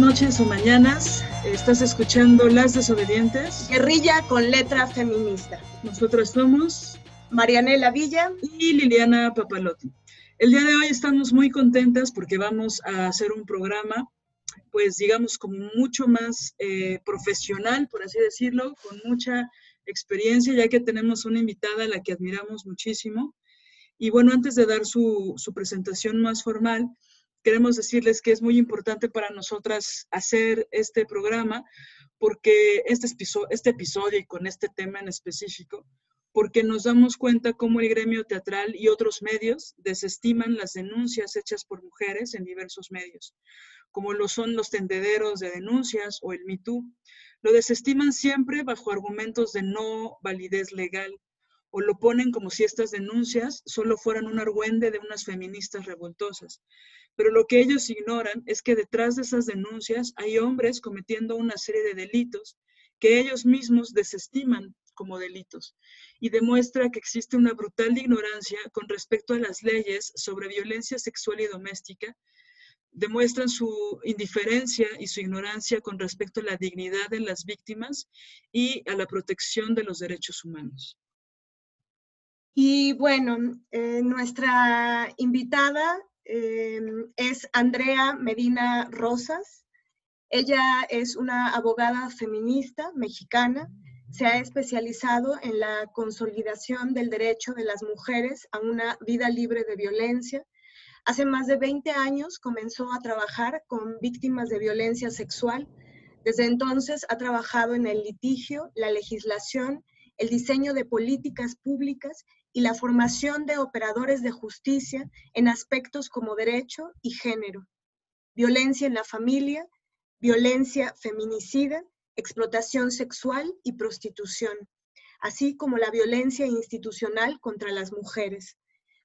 Noches o mañanas. Estás escuchando Las Desobedientes. Guerrilla con letra feminista. Nosotros somos Marianela Villa y Liliana Papalotti. El día de hoy estamos muy contentas porque vamos a hacer un programa, pues digamos, como mucho más eh, profesional, por así decirlo, con mucha experiencia, ya que tenemos una invitada a la que admiramos muchísimo. Y bueno, antes de dar su, su presentación más formal, queremos decirles que es muy importante para nosotras hacer este programa porque este, este episodio y con este tema en específico, porque nos damos cuenta cómo el gremio teatral y otros medios desestiman las denuncias hechas por mujeres en diversos medios, como lo son los tendederos de denuncias o el MeToo. Lo desestiman siempre bajo argumentos de no validez legal o lo ponen como si estas denuncias solo fueran un argüende de unas feministas revoltosas. Pero lo que ellos ignoran es que detrás de esas denuncias hay hombres cometiendo una serie de delitos que ellos mismos desestiman como delitos y demuestra que existe una brutal ignorancia con respecto a las leyes sobre violencia sexual y doméstica, demuestran su indiferencia y su ignorancia con respecto a la dignidad de las víctimas y a la protección de los derechos humanos. Y bueno, eh, nuestra invitada Em, es Andrea Medina Rosas. Ella es una abogada feminista mexicana. Se ha especializado en la consolidación del derecho de las mujeres a una vida libre de violencia. Hace más de 20 años comenzó a trabajar con víctimas de violencia sexual. Desde entonces ha trabajado en el litigio, la legislación, el diseño de políticas públicas y la formación de operadores de justicia en aspectos como derecho y género, violencia en la familia, violencia feminicida, explotación sexual y prostitución, así como la violencia institucional contra las mujeres.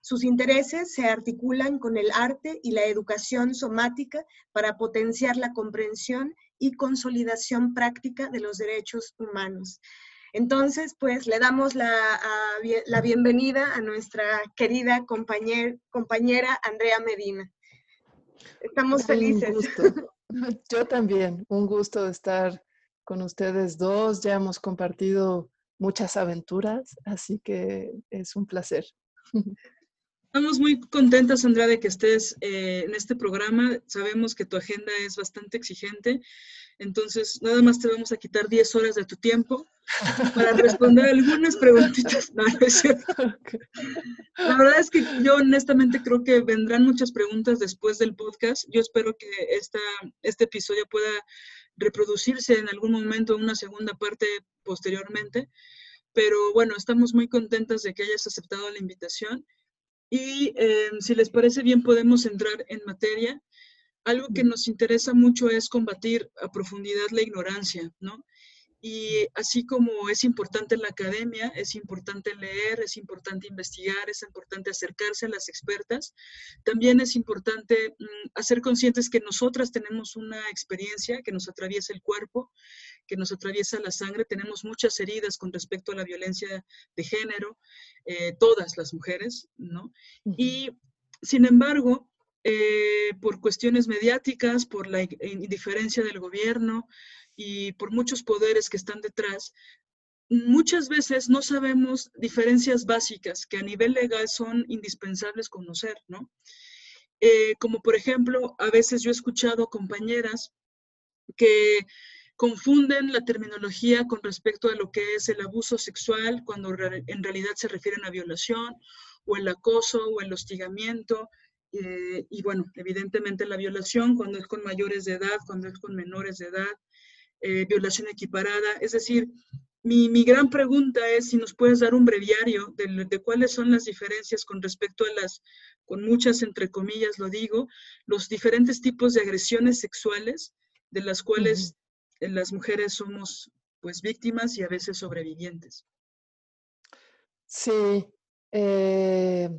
Sus intereses se articulan con el arte y la educación somática para potenciar la comprensión y consolidación práctica de los derechos humanos. Entonces, pues le damos la, la bienvenida a nuestra querida compañera Andrea Medina. Estamos felices. Yo también, un gusto estar con ustedes dos. Ya hemos compartido muchas aventuras, así que es un placer. Estamos muy contentas, Andrea, de que estés eh, en este programa. Sabemos que tu agenda es bastante exigente, entonces nada más te vamos a quitar 10 horas de tu tiempo para responder algunas preguntitas. No. La verdad es que yo honestamente creo que vendrán muchas preguntas después del podcast. Yo espero que esta, este episodio pueda reproducirse en algún momento, una segunda parte posteriormente. Pero bueno, estamos muy contentas de que hayas aceptado la invitación y eh, si les parece bien, podemos entrar en materia. Algo que nos interesa mucho es combatir a profundidad la ignorancia, ¿no? Y así como es importante en la academia, es importante leer, es importante investigar, es importante acercarse a las expertas, también es importante mm, hacer conscientes que nosotras tenemos una experiencia que nos atraviesa el cuerpo, que nos atraviesa la sangre, tenemos muchas heridas con respecto a la violencia de género, eh, todas las mujeres, ¿no? Y sin embargo, eh, por cuestiones mediáticas, por la indiferencia del gobierno, y por muchos poderes que están detrás, muchas veces no sabemos diferencias básicas que a nivel legal son indispensables conocer, ¿no? Eh, como por ejemplo, a veces yo he escuchado compañeras que confunden la terminología con respecto a lo que es el abuso sexual cuando en realidad se refieren a violación o el acoso o el hostigamiento. Eh, y bueno, evidentemente la violación cuando es con mayores de edad, cuando es con menores de edad, eh, violación equiparada. Es decir, mi, gran pregunta es si nos puedes dar un breviario de, cuáles son las diferencias con respecto a las, con muchas entre comillas lo digo, los diferentes tipos de agresiones sexuales de las cuales las mujeres somos pues víctimas y a veces sobrevivientes. Sí, eh,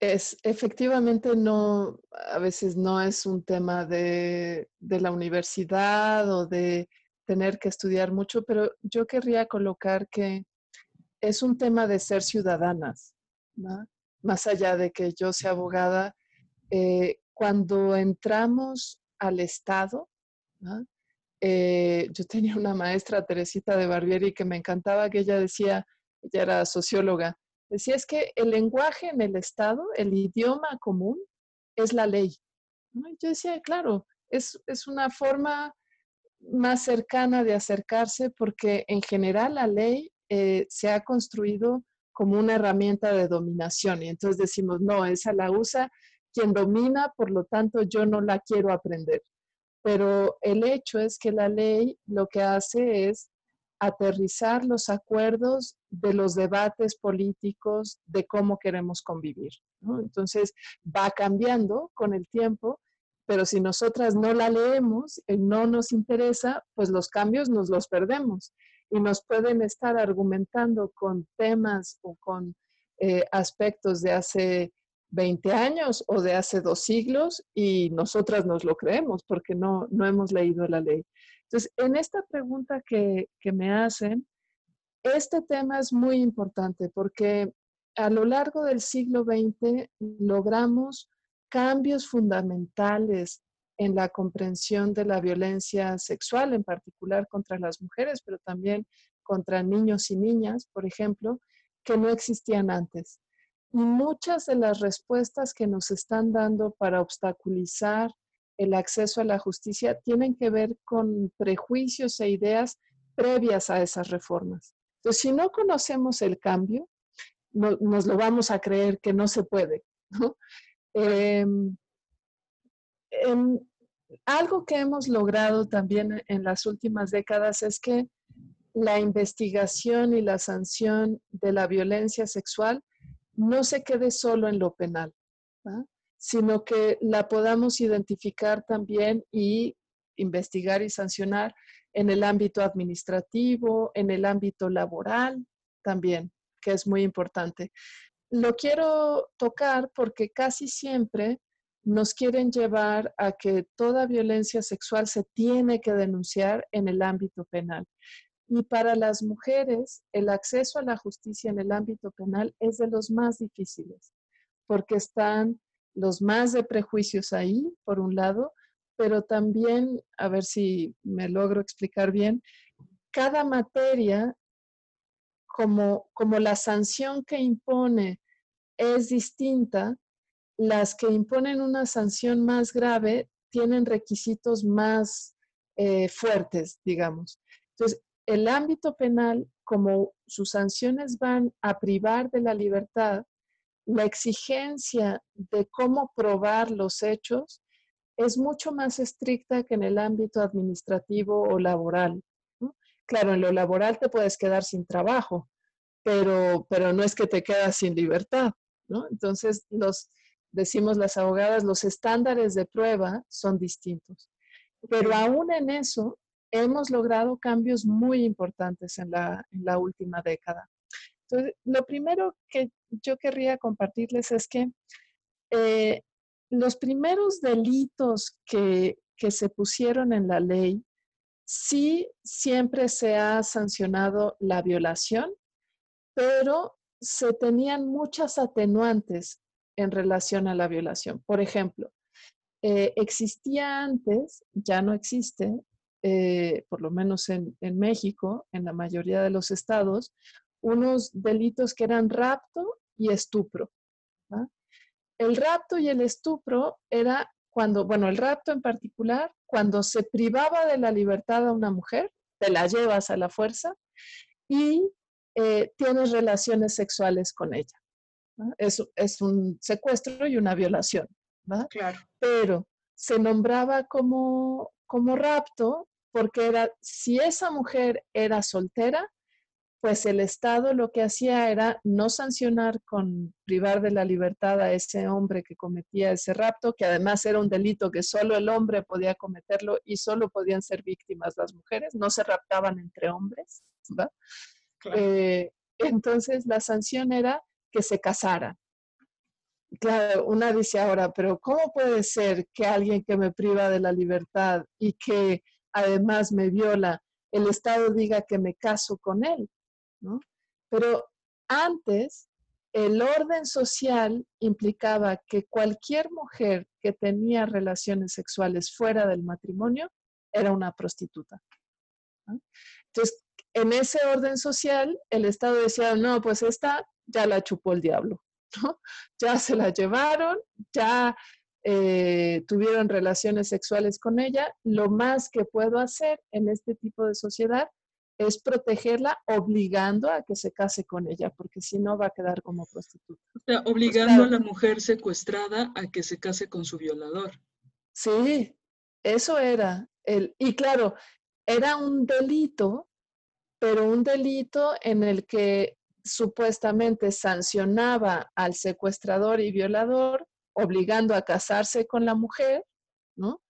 es efectivamente no, a veces no es un tema de, de la universidad o de tener que estudiar mucho, pero yo querría colocar que es un tema de ser ciudadanas, más allá de que yo sea abogada. Eh, cuando entramos al Estado, eh, yo tenía una maestra, Teresita de Barbieri, que me encantaba, que ella decía, ella era socióloga, decía es que el lenguaje en el Estado, el idioma común, es la ley. Yo decía, claro, es, es una forma más cercana de acercarse porque en general la ley eh, se ha construido como una herramienta de dominación y entonces decimos, no, esa la usa quien domina, por lo tanto yo no la quiero aprender. Pero el hecho es que la ley lo que hace es aterrizar los acuerdos de los debates políticos de cómo queremos convivir. Entonces va cambiando con el tiempo pero si nosotras no la leemos y no nos interesa, pues los cambios nos los perdemos y nos pueden estar argumentando con temas o con eh, aspectos de hace 20 años o de hace dos siglos y nosotras nos lo creemos porque no, no hemos leído la ley. Entonces, en esta pregunta que, que me hacen, este tema es muy importante porque a lo largo del siglo XX logramos cambios fundamentales en la comprensión de la violencia sexual, en particular contra las mujeres, pero también contra niños y niñas, por ejemplo, que no existían antes. Y muchas de las respuestas que nos están dando para obstaculizar el acceso a la justicia tienen que ver con prejuicios e ideas previas a esas reformas. Entonces, si no conocemos el cambio, nos lo vamos a creer que no se puede. Em, em, algo que hemos logrado también en las últimas décadas es que la investigación y la sanción de la violencia sexual no se quede solo en lo penal, sino que la podamos identificar también y investigar y sancionar en el ámbito administrativo, en el ámbito laboral también, que es muy importante lo quiero tocar porque casi siempre nos quieren llevar a que toda violencia sexual se tiene que denunciar en el ámbito penal. Y para las mujeres, el acceso a la justicia en el ámbito penal es de los más difíciles, porque están los más de prejuicios ahí, por un lado, pero también, a ver si me logro explicar bien, cada materia, como, como la sanción que impone es distinta, las que imponen una sanción más grave tienen requisitos más eh, fuertes, digamos. Entonces, el ámbito penal, como sus sanciones van a privar de la libertad, la exigencia de cómo probar los hechos es mucho más estricta que en el ámbito administrativo o laboral. Claro, en lo laboral te puedes quedar sin trabajo, pero, pero no es que te quedas sin libertad. Entonces, los, decimos las abogadas, los estándares de prueba son distintos. Pero aún en eso, hemos logrado cambios muy importantes en la, última década. Entonces, lo primero que yo querría compartirles es que eh, los primeros delitos que, se pusieron en la ley, sí siempre se ha sancionado la violación, pero se tenían muchas atenuantes en relación a la violación. Por ejemplo, eh, existía antes, ya no existe, eh, por lo menos en, México, en la mayoría de los estados, unos delitos que eran rapto y estupro. El rapto y el estupro era cuando, bueno, el rapto en particular, cuando se privaba de la libertad a una mujer, te la llevas a la fuerza, y eh, tienes relaciones sexuales con ella. Es, es, un secuestro y una violación. Claro. Pero se nombraba como, como rapto porque era, si esa mujer era soltera, pues el Estado lo que hacía era no sancionar con privar de la libertad a ese hombre que cometía ese rapto, que además era un delito que solo el hombre podía cometerlo y solo podían ser víctimas las mujeres, no se raptaban entre hombres. Eh, entonces la sanción era que se casaran. Claro, una dice ahora, pero ¿cómo puede ser que alguien que me priva de la libertad y que además me viola, el Estado diga que me caso con él? Pero antes, el orden social implicaba que cualquier mujer que tenía relaciones sexuales fuera del matrimonio era una prostituta. Entonces, en ese orden social, el Estado decía, no, pues esta ya la chupó el diablo, Ya se la llevaron, ya eh, tuvieron relaciones sexuales con ella. Lo más que puedo hacer en este tipo de sociedad es protegerla obligando a que se case con ella, porque si no va a quedar como prostituta. O sea, obligando a la mujer secuestrada a que se case con su violador. Sí, eso era. El, y claro, era un delito, pero un delito en el que supuestamente sancionaba al secuestrador y violador, obligando a casarse con la mujer, ¿no?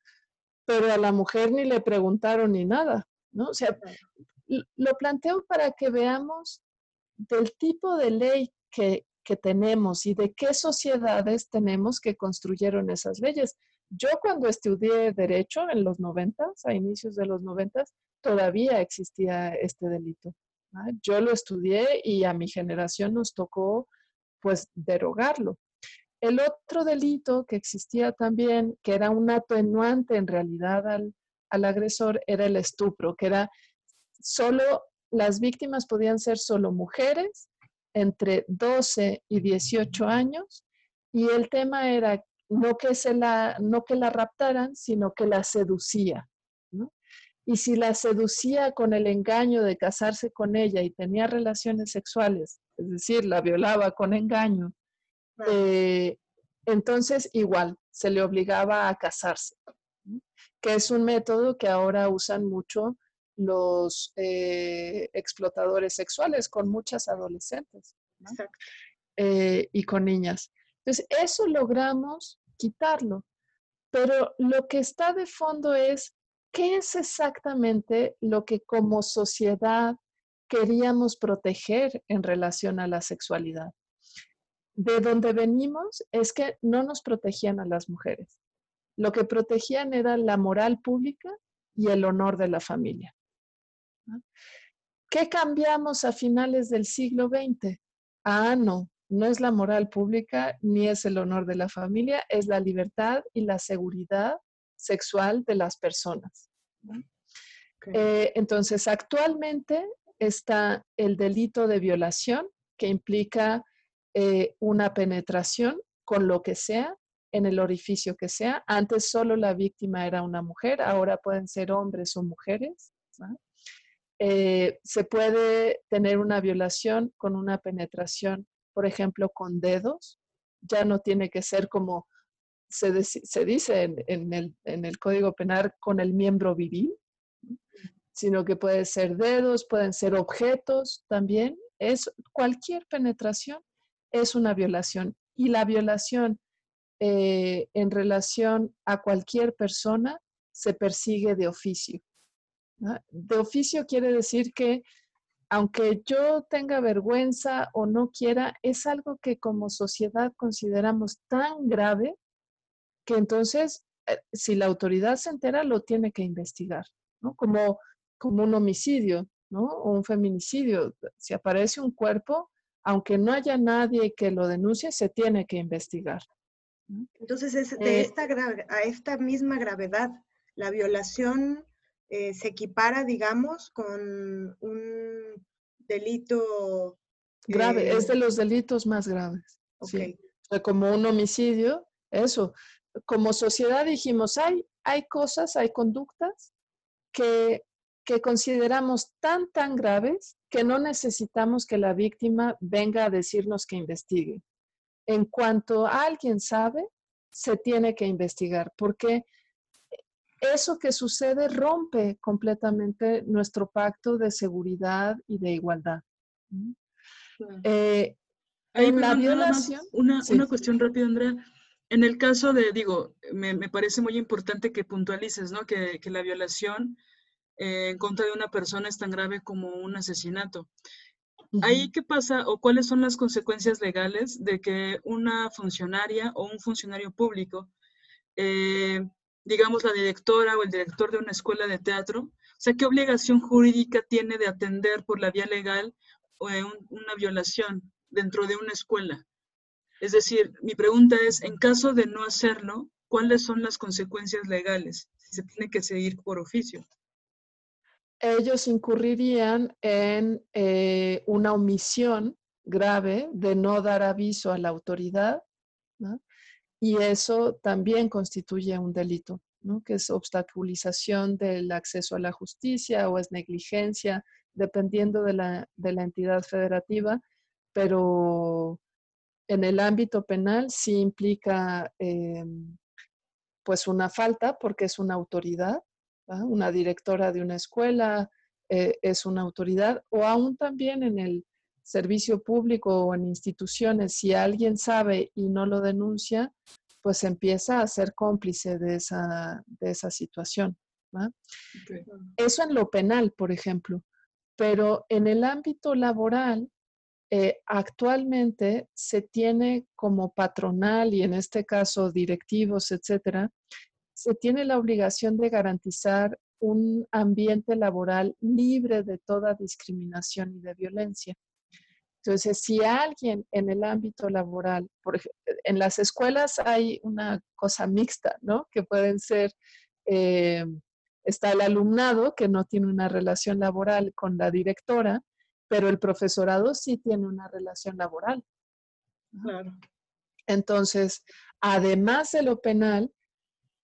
Pero a la mujer ni le preguntaron ni nada, ¿no? O sea, lo planteo para que veamos del tipo de ley que, tenemos y de qué sociedades tenemos que construyeron esas leyes. Yo cuando estudié derecho en los noventas, a inicios de los noventas, todavía existía este delito. Yo lo estudié y a mi generación nos tocó pues derogarlo. El otro delito que existía también, que era un atenuante en realidad al, agresor, era el estupro, que era solo las víctimas podían ser solo mujeres entre 12 y 18 años y el tema era no que, se la, no que la raptaran, sino que la seducía. Y si la seducía con el engaño de casarse con ella y tenía relaciones sexuales, es decir, la violaba con engaño, eh, entonces igual se le obligaba a casarse, que es un método que ahora usan mucho los eh, explotadores sexuales con muchas adolescentes eh, y con niñas. Entonces, eso logramos quitarlo, pero lo que está de fondo es qué es exactamente lo que como sociedad queríamos proteger en relación a la sexualidad. De donde venimos es que no nos protegían a las mujeres. Lo que protegían era la moral pública y el honor de la familia. ¿Qué cambiamos a finales del siglo XX? Ah, no, no es la moral pública ni es el honor de la familia, es la libertad y la seguridad sexual de las personas. Eh, entonces, actualmente está el delito de violación que implica eh, una penetración con lo que sea en el orificio que sea. Antes solo la víctima era una mujer, ahora pueden ser hombres o mujeres. Eh, se puede tener una violación con una penetración, por ejemplo, con dedos. Ya no tiene que ser como se, dice en, el, en, el, Código Penal con el miembro viril, sino que puede ser dedos, pueden ser objetos también. Es cualquier penetración es una violación y la violación eh, en relación a cualquier persona se persigue de oficio. De oficio quiere decir que aunque yo tenga vergüenza o no quiera, es algo que como sociedad consideramos tan grave que entonces, eh, si la autoridad se entera, lo tiene que investigar. Como, como un homicidio, ¿no? O un feminicidio. Si aparece un cuerpo, aunque no haya nadie que lo denuncie, se tiene que investigar. Entonces, es de eh, esta a esta misma gravedad, la violación eh, se equipara, digamos, con un delito grave, es de los delitos más graves. Sí. como un homicidio, eso. Como sociedad dijimos, hay, hay cosas, hay conductas que, que consideramos tan, tan graves que no necesitamos que la víctima venga a decirnos que investigue. En cuanto alguien sabe, se tiene que investigar, porque eso que sucede rompe completamente nuestro pacto de seguridad y de igualdad. Eh, en la violación. Una, una, cuestión rápida, Andrea. En el caso de, digo, me, me parece muy importante que puntualices, ¿no? Que, que la violación eh, en contra de una persona es tan grave como un asesinato. ¿Ahí qué pasa o cuáles son las consecuencias legales de que una funcionaria o un funcionario público, eh, digamos la directora o el director de una escuela de teatro, o sea, qué obligación jurídica tiene de atender por la vía legal eh, una violación dentro de una escuela? Es decir, mi pregunta es, en caso de no hacerlo, ¿cuáles son las consecuencias legales? Si se tiene que seguir por oficio ellos incurrirían en eh, una omisión grave de no dar aviso a la autoridad, y eso también constituye un delito, que es obstaculización del acceso a la justicia o es negligencia, dependiendo de la, entidad federativa, pero en el ámbito penal sí implica em, pues una falta porque es una autoridad una directora de una escuela eh, es una autoridad, o aún también en el servicio público o en instituciones, si alguien sabe y no lo denuncia, pues empieza a ser cómplice de esa, de esa situación. Eso en lo penal, por ejemplo. Pero en el ámbito laboral, eh, actualmente se tiene como patronal y en este caso directivos, etcétera, se tiene la obligación de garantizar un ambiente laboral libre de toda discriminación y de violencia. Entonces, si alguien en el ámbito laboral, por ejemplo, en las escuelas hay una cosa mixta, ¿no? Que pueden ser, eh, está el alumnado que no tiene una relación laboral con la directora, pero el profesorado sí tiene una relación laboral. Claro. Entonces, además de lo penal,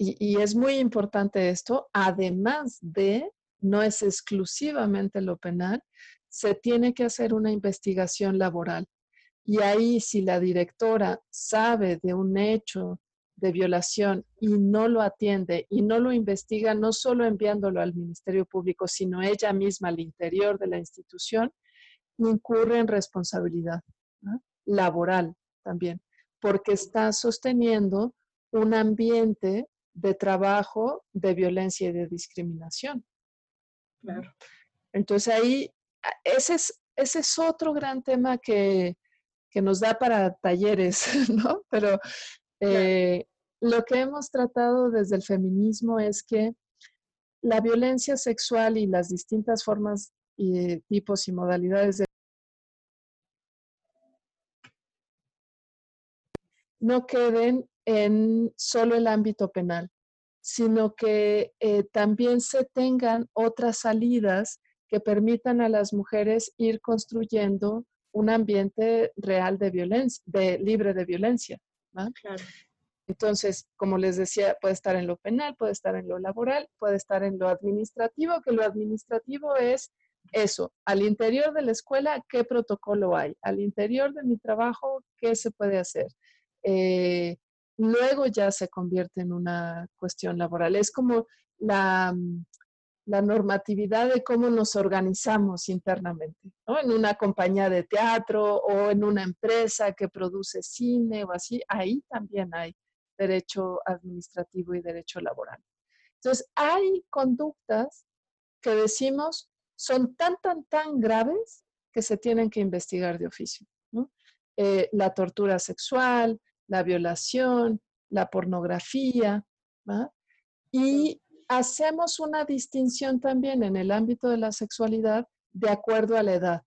y, es muy importante esto, además de, no es exclusivamente lo penal, se tiene que hacer una investigación laboral. Y ahí si la directora sabe de un hecho de violación y no lo atiende y no lo investiga, no solo enviándolo al Ministerio Público, sino ella misma al interior de la institución, incurre en responsabilidad laboral también, porque está sosteniendo un ambiente de trabajo de violencia y de discriminación. Claro. Entonces ahí, ese es, ese es otro gran tema que, nos da para talleres, ¿no? Pero eh, lo que hemos tratado desde el feminismo es que la violencia sexual y las distintas formas y tipos y modalidades de no queden en solo el ámbito penal, sino que eh, también se tengan otras salidas que permitan a las mujeres ir construyendo un ambiente real de violencia, de, libre de violencia. Entonces, como les decía, puede estar en lo penal, puede estar en lo laboral, puede estar en lo administrativo, que lo administrativo es eso, al interior de la escuela, ¿qué protocolo hay? Al interior de mi trabajo, ¿qué se puede hacer? Eh, luego ya se convierte en una cuestión laboral. Es como la, mm, la normatividad de cómo nos organizamos internamente. En una compañía de teatro o en una empresa que produce cine o así, ahí también hay derecho administrativo y derecho laboral. Entonces, hay conductas que decimos son tan, tan, tan graves que se tienen que investigar de oficio. Eh, la tortura sexual, la violación, la pornografía, y hacemos una distinción también en el ámbito de la sexualidad de acuerdo a la edad.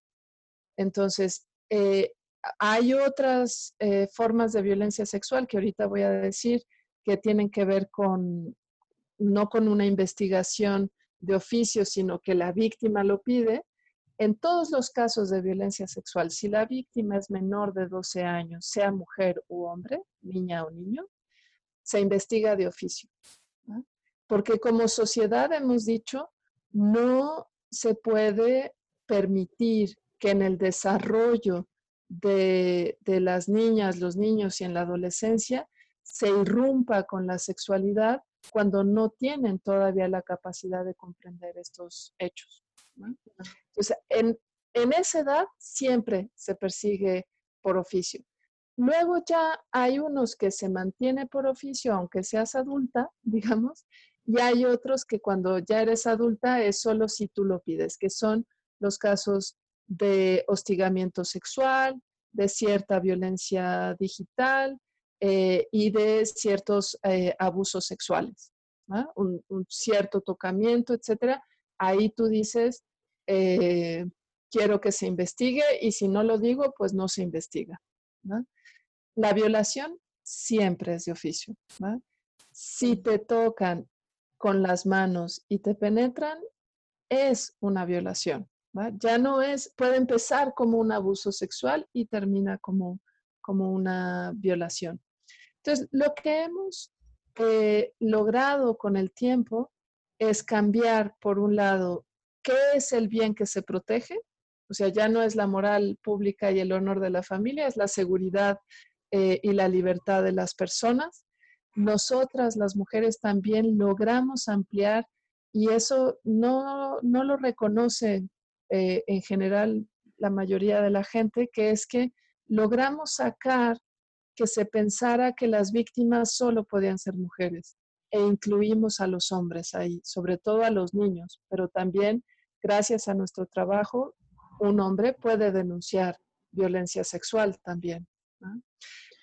Entonces, eh, hay otras eh, formas de violencia sexual que ahorita voy a decir que tienen que ver con, no con una investigación de oficio, sino que la víctima lo pide, en todos los casos de violencia sexual, si la víctima es menor de 12 años, sea mujer u hombre, niña o niño, se investiga de oficio. Porque como sociedad hemos dicho, no se puede permitir que en el desarrollo de, de, las niñas, los niños y en la adolescencia se irrumpa con la sexualidad cuando no tienen todavía la capacidad de comprender estos hechos. Entonces, en, en esa edad siempre se persigue por oficio. Luego ya hay unos que se mantiene por oficio, aunque seas adulta, digamos, y hay otros que cuando ya eres adulta es solo si tú lo pides, que son los casos de hostigamiento sexual, de cierta violencia digital eh, y de ciertos eh, abusos sexuales, un, cierto tocamiento, etcétera. Ahí tú dices, eh, quiero que se investigue y si no lo digo, pues no se investiga. La violación siempre es de oficio. Si te tocan con las manos y te penetran, es una violación. Ya no es, puede empezar como un abuso sexual y termina como, como una violación. Entonces, lo que hemos eh, logrado con el tiempo es cambiar, por un lado, qué es el bien que se protege, o sea, ya no es la moral pública y el honor de la familia, es la seguridad eh, y la libertad de las personas. Nosotras, las mujeres, también logramos ampliar y eso no, no lo reconoce eh, en general la mayoría de la gente, que es que logramos sacar que se pensara que las víctimas solo podían ser mujeres e incluimos a los hombres ahí, sobre todo a los niños, pero también gracias a nuestro trabajo, un hombre puede denunciar violencia sexual también.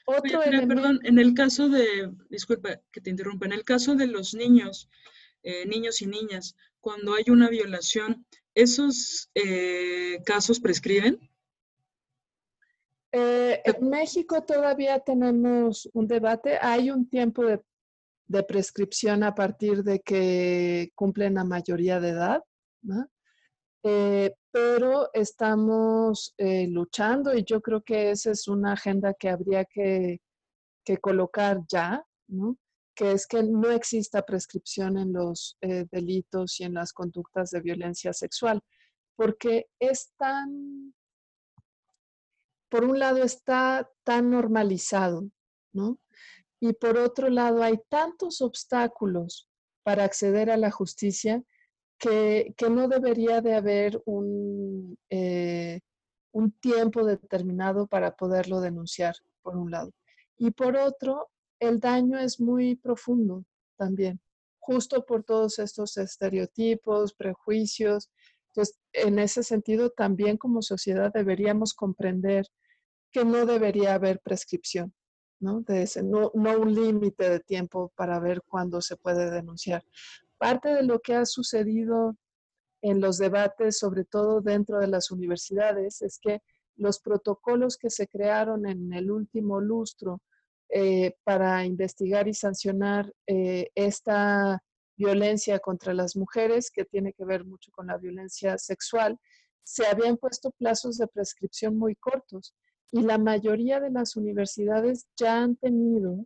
Otro perdón, en el caso de, disculpa que te interrumpa, en el caso de los niños, eh, niños y niñas, cuando hay una violación, ¿Esos eh, casos prescriben? Eh, en México todavía tenemos un debate. Hay un tiempo de, prescripción a partir de que cumplen la mayoría de edad, eh, pero estamos luchando y yo creo que esa es una agenda que habría que, que colocar ya, que es que no exista prescripción en los eh, delitos y en las conductas de violencia sexual, porque es tan, por un lado está tan normalizado, ¿no? Y por otro lado hay tantos obstáculos para acceder a la justicia que, no debería de haber un, eh, un tiempo determinado para poderlo denunciar, por un lado. Y por otro, el daño es muy profundo también, justo por todos estos estereotipos, prejuicios. Entonces, en ese sentido, también como sociedad deberíamos comprender que no debería haber prescripción, ¿no? De ese, no, no un límite de tiempo para ver cuándo se puede denunciar. Parte de lo que ha sucedido en los debates, sobre todo dentro de las universidades, es que los protocolos que se crearon en el último lustro eh, para investigar y sancionar eh, esta violencia contra las mujeres, que tiene que ver mucho con la violencia sexual, se habían puesto plazos de prescripción muy cortos y la mayoría de las universidades ya han tenido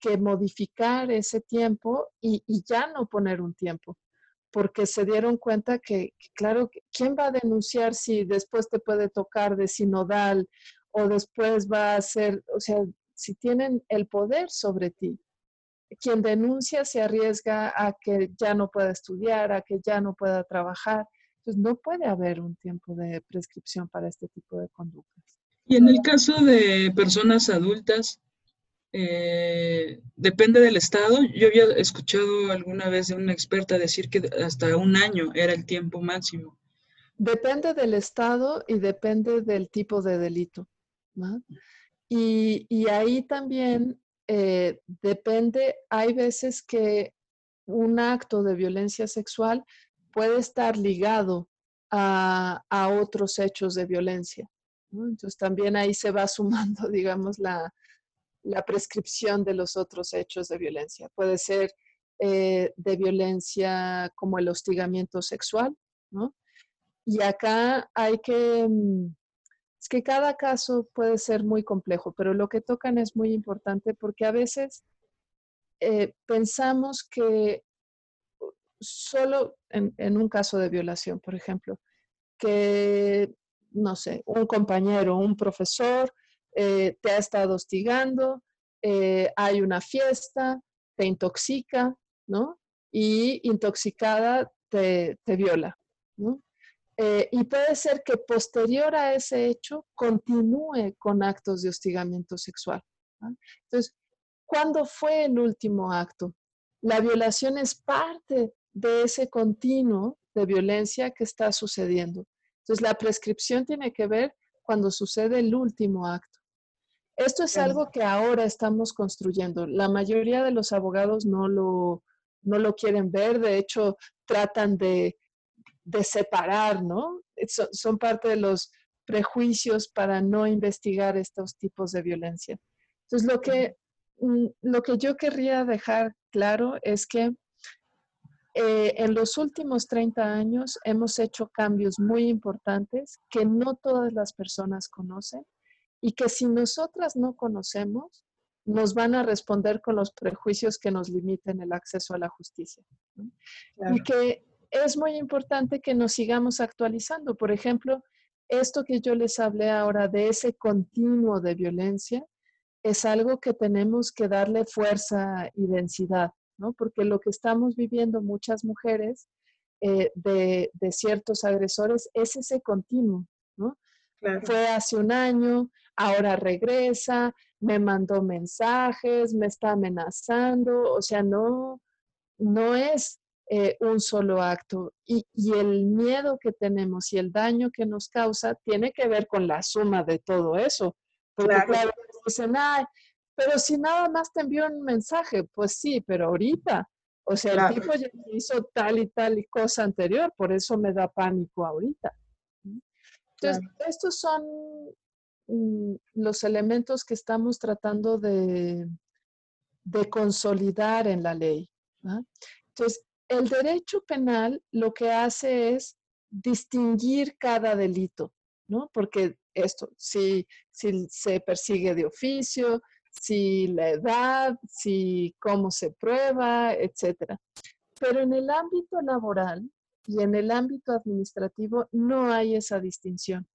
que modificar ese tiempo y, ya no poner un tiempo, porque se dieron cuenta que, que, claro, ¿quién va a denunciar si después te puede tocar de sinodal o después va a ser, o sea, si tienen el poder sobre ti. Quien denuncia se arriesga a que ya no pueda estudiar, a que ya no pueda trabajar. Entonces, no puede haber un tiempo de prescripción para este tipo de conductas. Y en el caso de personas adultas, eh, depende del estado. Yo había escuchado alguna vez de una experta decir que hasta un año era el tiempo máximo. Depende del estado y depende del tipo de delito. ¿no? Y, ahí también eh, depende, hay veces que un acto de violencia sexual puede estar ligado a, otros hechos de violencia. Entonces también ahí se va sumando, digamos, la, prescripción de los otros hechos de violencia. Puede ser eh, de violencia como el hostigamiento sexual, ¿no? Y acá hay que, mm, es que cada caso puede ser muy complejo, pero lo que tocan es muy importante porque a veces eh, pensamos que solo en, un caso de violación, por ejemplo, que, no sé, un compañero, un profesor eh, te ha estado hostigando, eh, hay una fiesta, te intoxica ¿no? Y intoxicada te, viola, ¿no? Eh, y puede ser que posterior a ese hecho continúe con actos de hostigamiento sexual. Entonces, ¿cuándo fue el último acto? La violación es parte de ese continuo de violencia que está sucediendo. Entonces, la prescripción tiene que ver cuando sucede el último acto. Esto es algo que ahora estamos construyendo. La mayoría de los abogados no lo, no lo quieren ver, de hecho, tratan de, separar, ¿no? son parte de los prejuicios para no investigar estos tipos de violencia. Entonces, lo que, mm, lo que yo querría dejar claro es que eh, en los últimos 30 años hemos hecho cambios muy importantes que no todas las personas conocen y que si nosotras no conocemos, nos van a responder con los prejuicios que nos limiten el acceso a la justicia. Y que es muy importante que nos sigamos actualizando. Por ejemplo, esto que yo les hablé ahora de ese continuo de violencia es algo que tenemos que darle fuerza y densidad. Porque lo que estamos viviendo muchas mujeres eh, de, ciertos agresores es ese continuo, ¿no? Fue hace un año, ahora regresa, me mandó mensajes, me está amenazando, o sea, no, no es eh, un solo acto. Y, el miedo que tenemos y el daño que nos causa tiene que ver con la suma de todo eso. Porque claro, dicen, ay, pero si nada más te envió un mensaje, pues sí, pero ahorita. O sea, el tipo ya hizo tal y tal y cosa anterior, por eso me da pánico ahorita. Entonces, estos son mm, los elementos que estamos tratando de, de consolidar en la ley. Entonces, el derecho penal lo que hace es distinguir cada delito, ¿no? Porque esto, si, si se persigue de oficio, si la edad, si cómo se prueba, etcétera. Pero en el ámbito laboral y en el ámbito administrativo no hay esa distinción.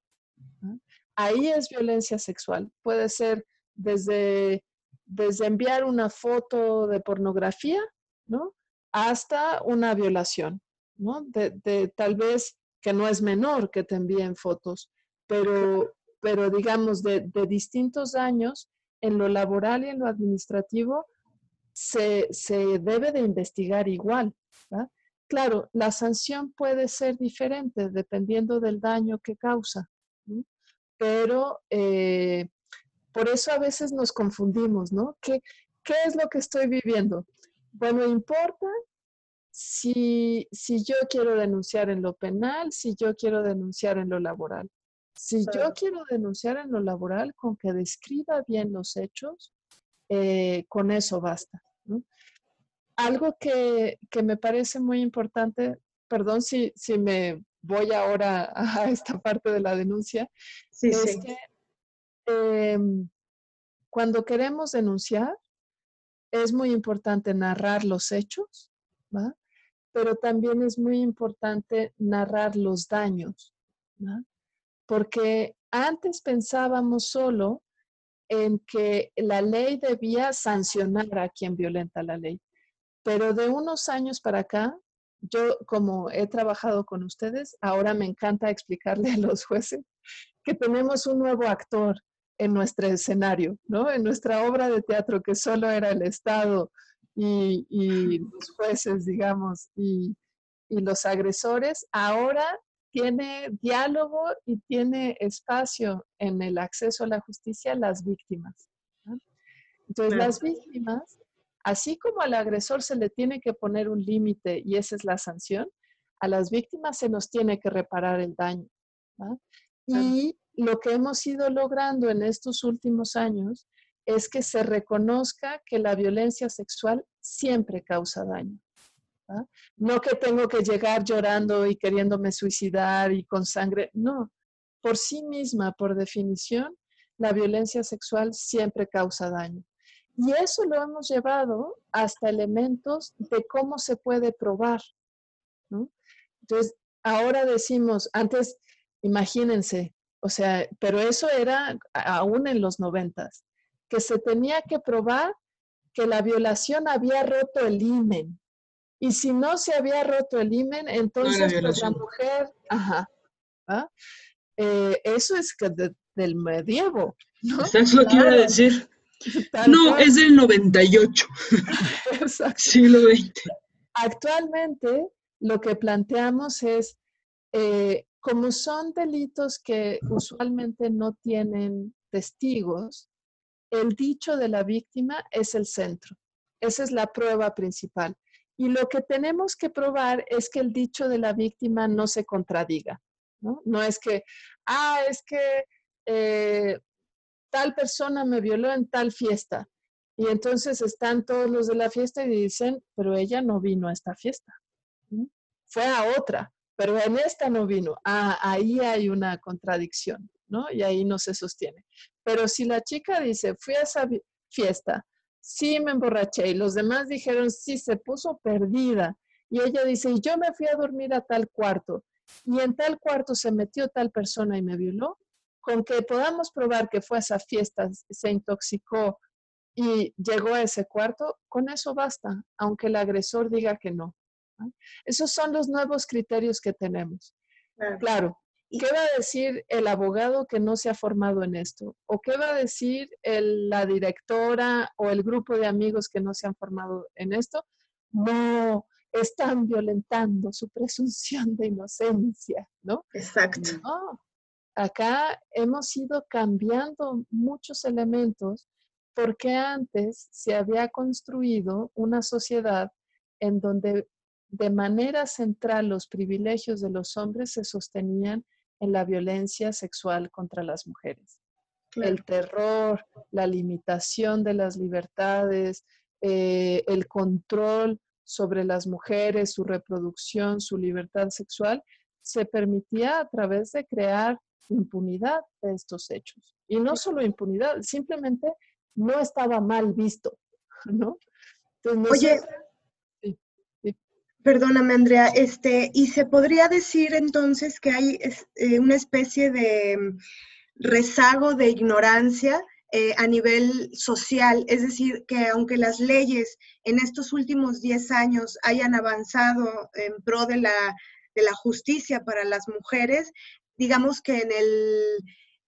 Ahí es violencia sexual. Puede ser desde, desde enviar una foto de pornografía, ¿no? Hasta una violación, ¿no? De, tal vez que no es menor que te envíen fotos, pero, pero digamos de, de distintos daños en lo laboral y en lo administrativo se, debe de investigar igual. Claro, la sanción puede ser diferente dependiendo del daño que causa, pero eh, por eso a veces nos confundimos, ¿no? ¿Qué, ¿Qué, es lo que estoy viviendo? Bueno, importa si, si yo quiero denunciar en lo penal, si yo quiero denunciar en lo laboral. Si yo quiero denunciar en lo laboral, con que describa bien los hechos, eh, con eso basta. Algo que, me parece muy importante, perdón si, si me voy ahora a esta parte de la denuncia, es que em, cuando queremos denunciar, es muy importante narrar los hechos, pero también es muy importante narrar los daños. ¿va? Porque antes pensábamos solo en que la ley debía sancionar a quien violenta la ley, pero de unos años para acá, yo como he trabajado con ustedes, ahora me encanta explicarle a los jueces que tenemos un nuevo actor en nuestro escenario, ¿no? En nuestra obra de teatro que solo era el Estado y, los jueces, digamos, y, los agresores, ahora tiene diálogo y tiene espacio en el acceso a la justicia las víctimas. Entonces, las víctimas, así como al agresor se le tiene que poner un límite y esa es la sanción, a las víctimas se nos tiene que reparar el daño. Y lo que hemos ido logrando en estos últimos años es que se reconozca que la violencia sexual siempre causa daño. No que tengo que llegar llorando y queriéndome suicidar y con sangre, no. Por sí misma, por definición, la violencia sexual siempre causa daño. Y eso lo hemos llevado hasta elementos de cómo se puede probar. Entonces, ahora decimos, antes, imagínense, o sea, pero eso era aún en los noventas, que se tenía que probar que la violación había roto el imen, Y si no se había roto el himen, entonces pues, la mujer, ajá, ¿ah? eh, eso es del medievo. ¿no? Es lo que iba a decir. no, es del 98. Exacto. Siglo XX. Actualmente lo que planteamos es, eh, como son delitos que usualmente no tienen testigos, el dicho de la víctima es el centro. Esa es la prueba principal. Y lo que tenemos que probar es que el dicho de la víctima no se contradiga. No, no es que, ah, es que eh, tal persona me violó en tal fiesta. Y entonces están todos los de la fiesta y dicen, pero ella no vino a esta fiesta. Fue a otra, pero en esta no vino. Ah, ahí hay una contradicción, ¿no? Y ahí no se sostiene. Pero si la chica dice, fui a esa fiesta, sí me emborraché y los demás dijeron, sí, se puso perdida. Y ella dice, y yo me fui a dormir a tal cuarto y en tal cuarto se metió tal persona y me violó, con que podamos probar que fue a esa fiesta, se intoxicó y llegó a ese cuarto, con eso basta, aunque el agresor diga que no. Esos son los nuevos criterios que tenemos. Claro, ¿Qué va a decir el abogado que no se ha formado en esto? ¿O qué va a decir la directora o el grupo de amigos que no se han formado en esto? No, están violentando su presunción de inocencia, ¿no? Exacto. Acá hemos ido cambiando muchos elementos porque antes se había construido una sociedad en donde de manera central los privilegios de los hombres se sostenían en la violencia sexual contra las mujeres. El terror, la limitación de las libertades, eh, el control sobre las mujeres, su reproducción, su libertad sexual, se permitía a través de crear impunidad de estos hechos. Y no solo impunidad, simplemente no estaba mal visto, ¿no? Oye, Perdóname, Andrea, este, y se podría decir entonces que hay eh, una especie de mm, rezago de ignorancia eh, a nivel social, es decir, que aunque las leyes en estos últimos 10 años hayan avanzado en pro de la, de la justicia para las mujeres, digamos que en, el,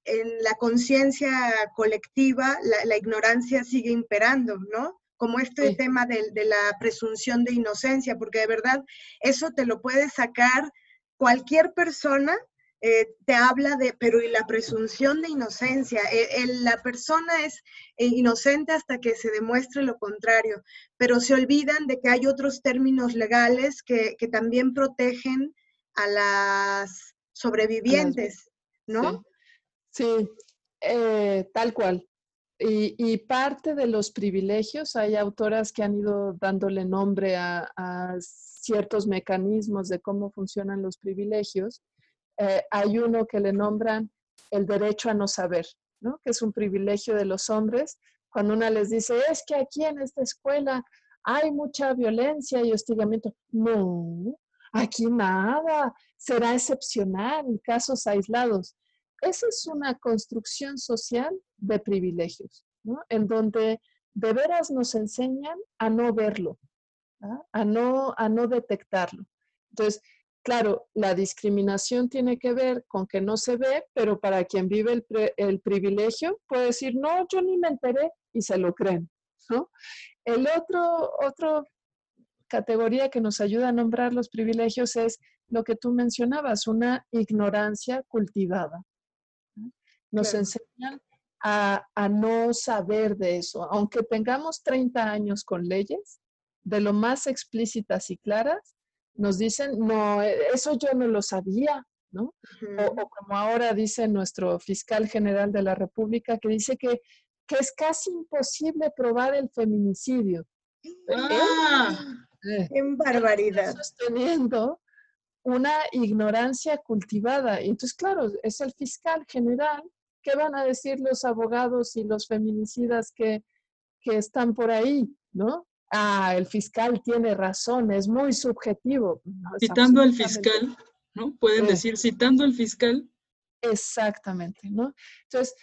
en la conciencia colectiva la, la ignorancia sigue imperando, ¿no? Como este tema de, la presunción de inocencia, porque de verdad eso te lo puede sacar cualquier persona, eh, te habla de, pero y la presunción de inocencia, e, la persona es eh, inocente hasta que se demuestre lo contrario, pero se olvidan de que hay otros términos legales que, también protegen a las sobrevivientes, ¿no? Sí, eh, tal cual. Y, parte de los privilegios, hay autoras que han ido dándole nombre a, ciertos mecanismos de cómo funcionan los privilegios. Eh, hay uno que le nombran el derecho a no saber, ¿no? que es un privilegio de los hombres. Cuando una les dice, es que aquí en esta escuela hay mucha violencia y hostigamiento. No, aquí nada, será excepcional, casos aislados esa es una construcción social de privilegios, ¿no? en donde de veras nos enseñan a no verlo, a, no, a no detectarlo. Entonces, claro, la discriminación tiene que ver con que no se ve, pero para quien vive el, el privilegio puede decir, no, yo ni me enteré y se lo creen. ¿no? El otro, otro categoría que nos ayuda a nombrar los privilegios es lo que tú mencionabas, una ignorancia cultivada. Nos enseñan a, no saber de eso. Aunque tengamos 30 años con leyes, de lo más explícitas y claras, nos dicen, no, e, eso yo no lo sabía, ¿no? o, como ahora dice nuestro fiscal general de la República, que dice que, que es casi imposible probar el feminicidio. ¡Ah! Eh, ¡Qué barbaridad! Sosteniendo una ignorancia cultivada. Y entonces, claro, es el fiscal general ¿qué van a decir los abogados y los feminicidas que, están por ahí, no? Ah, el fiscal tiene razón, es muy subjetivo. citando al fiscal, ¿no? Pueden decir citando al fiscal. Exactamente, ¿no? Entonces,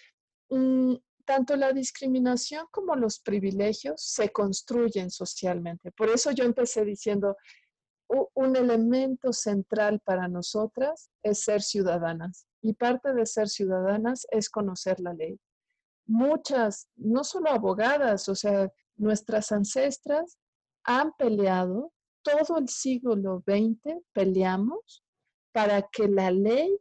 mm, tanto la discriminación como los privilegios se construyen socialmente. Por eso yo empecé diciendo, un elemento central para nosotras es ser ciudadanas y parte de ser ciudadanas es conocer la ley. Muchas, no solo abogadas, o sea, nuestras ancestras han peleado todo el siglo XX, peleamos para que la ley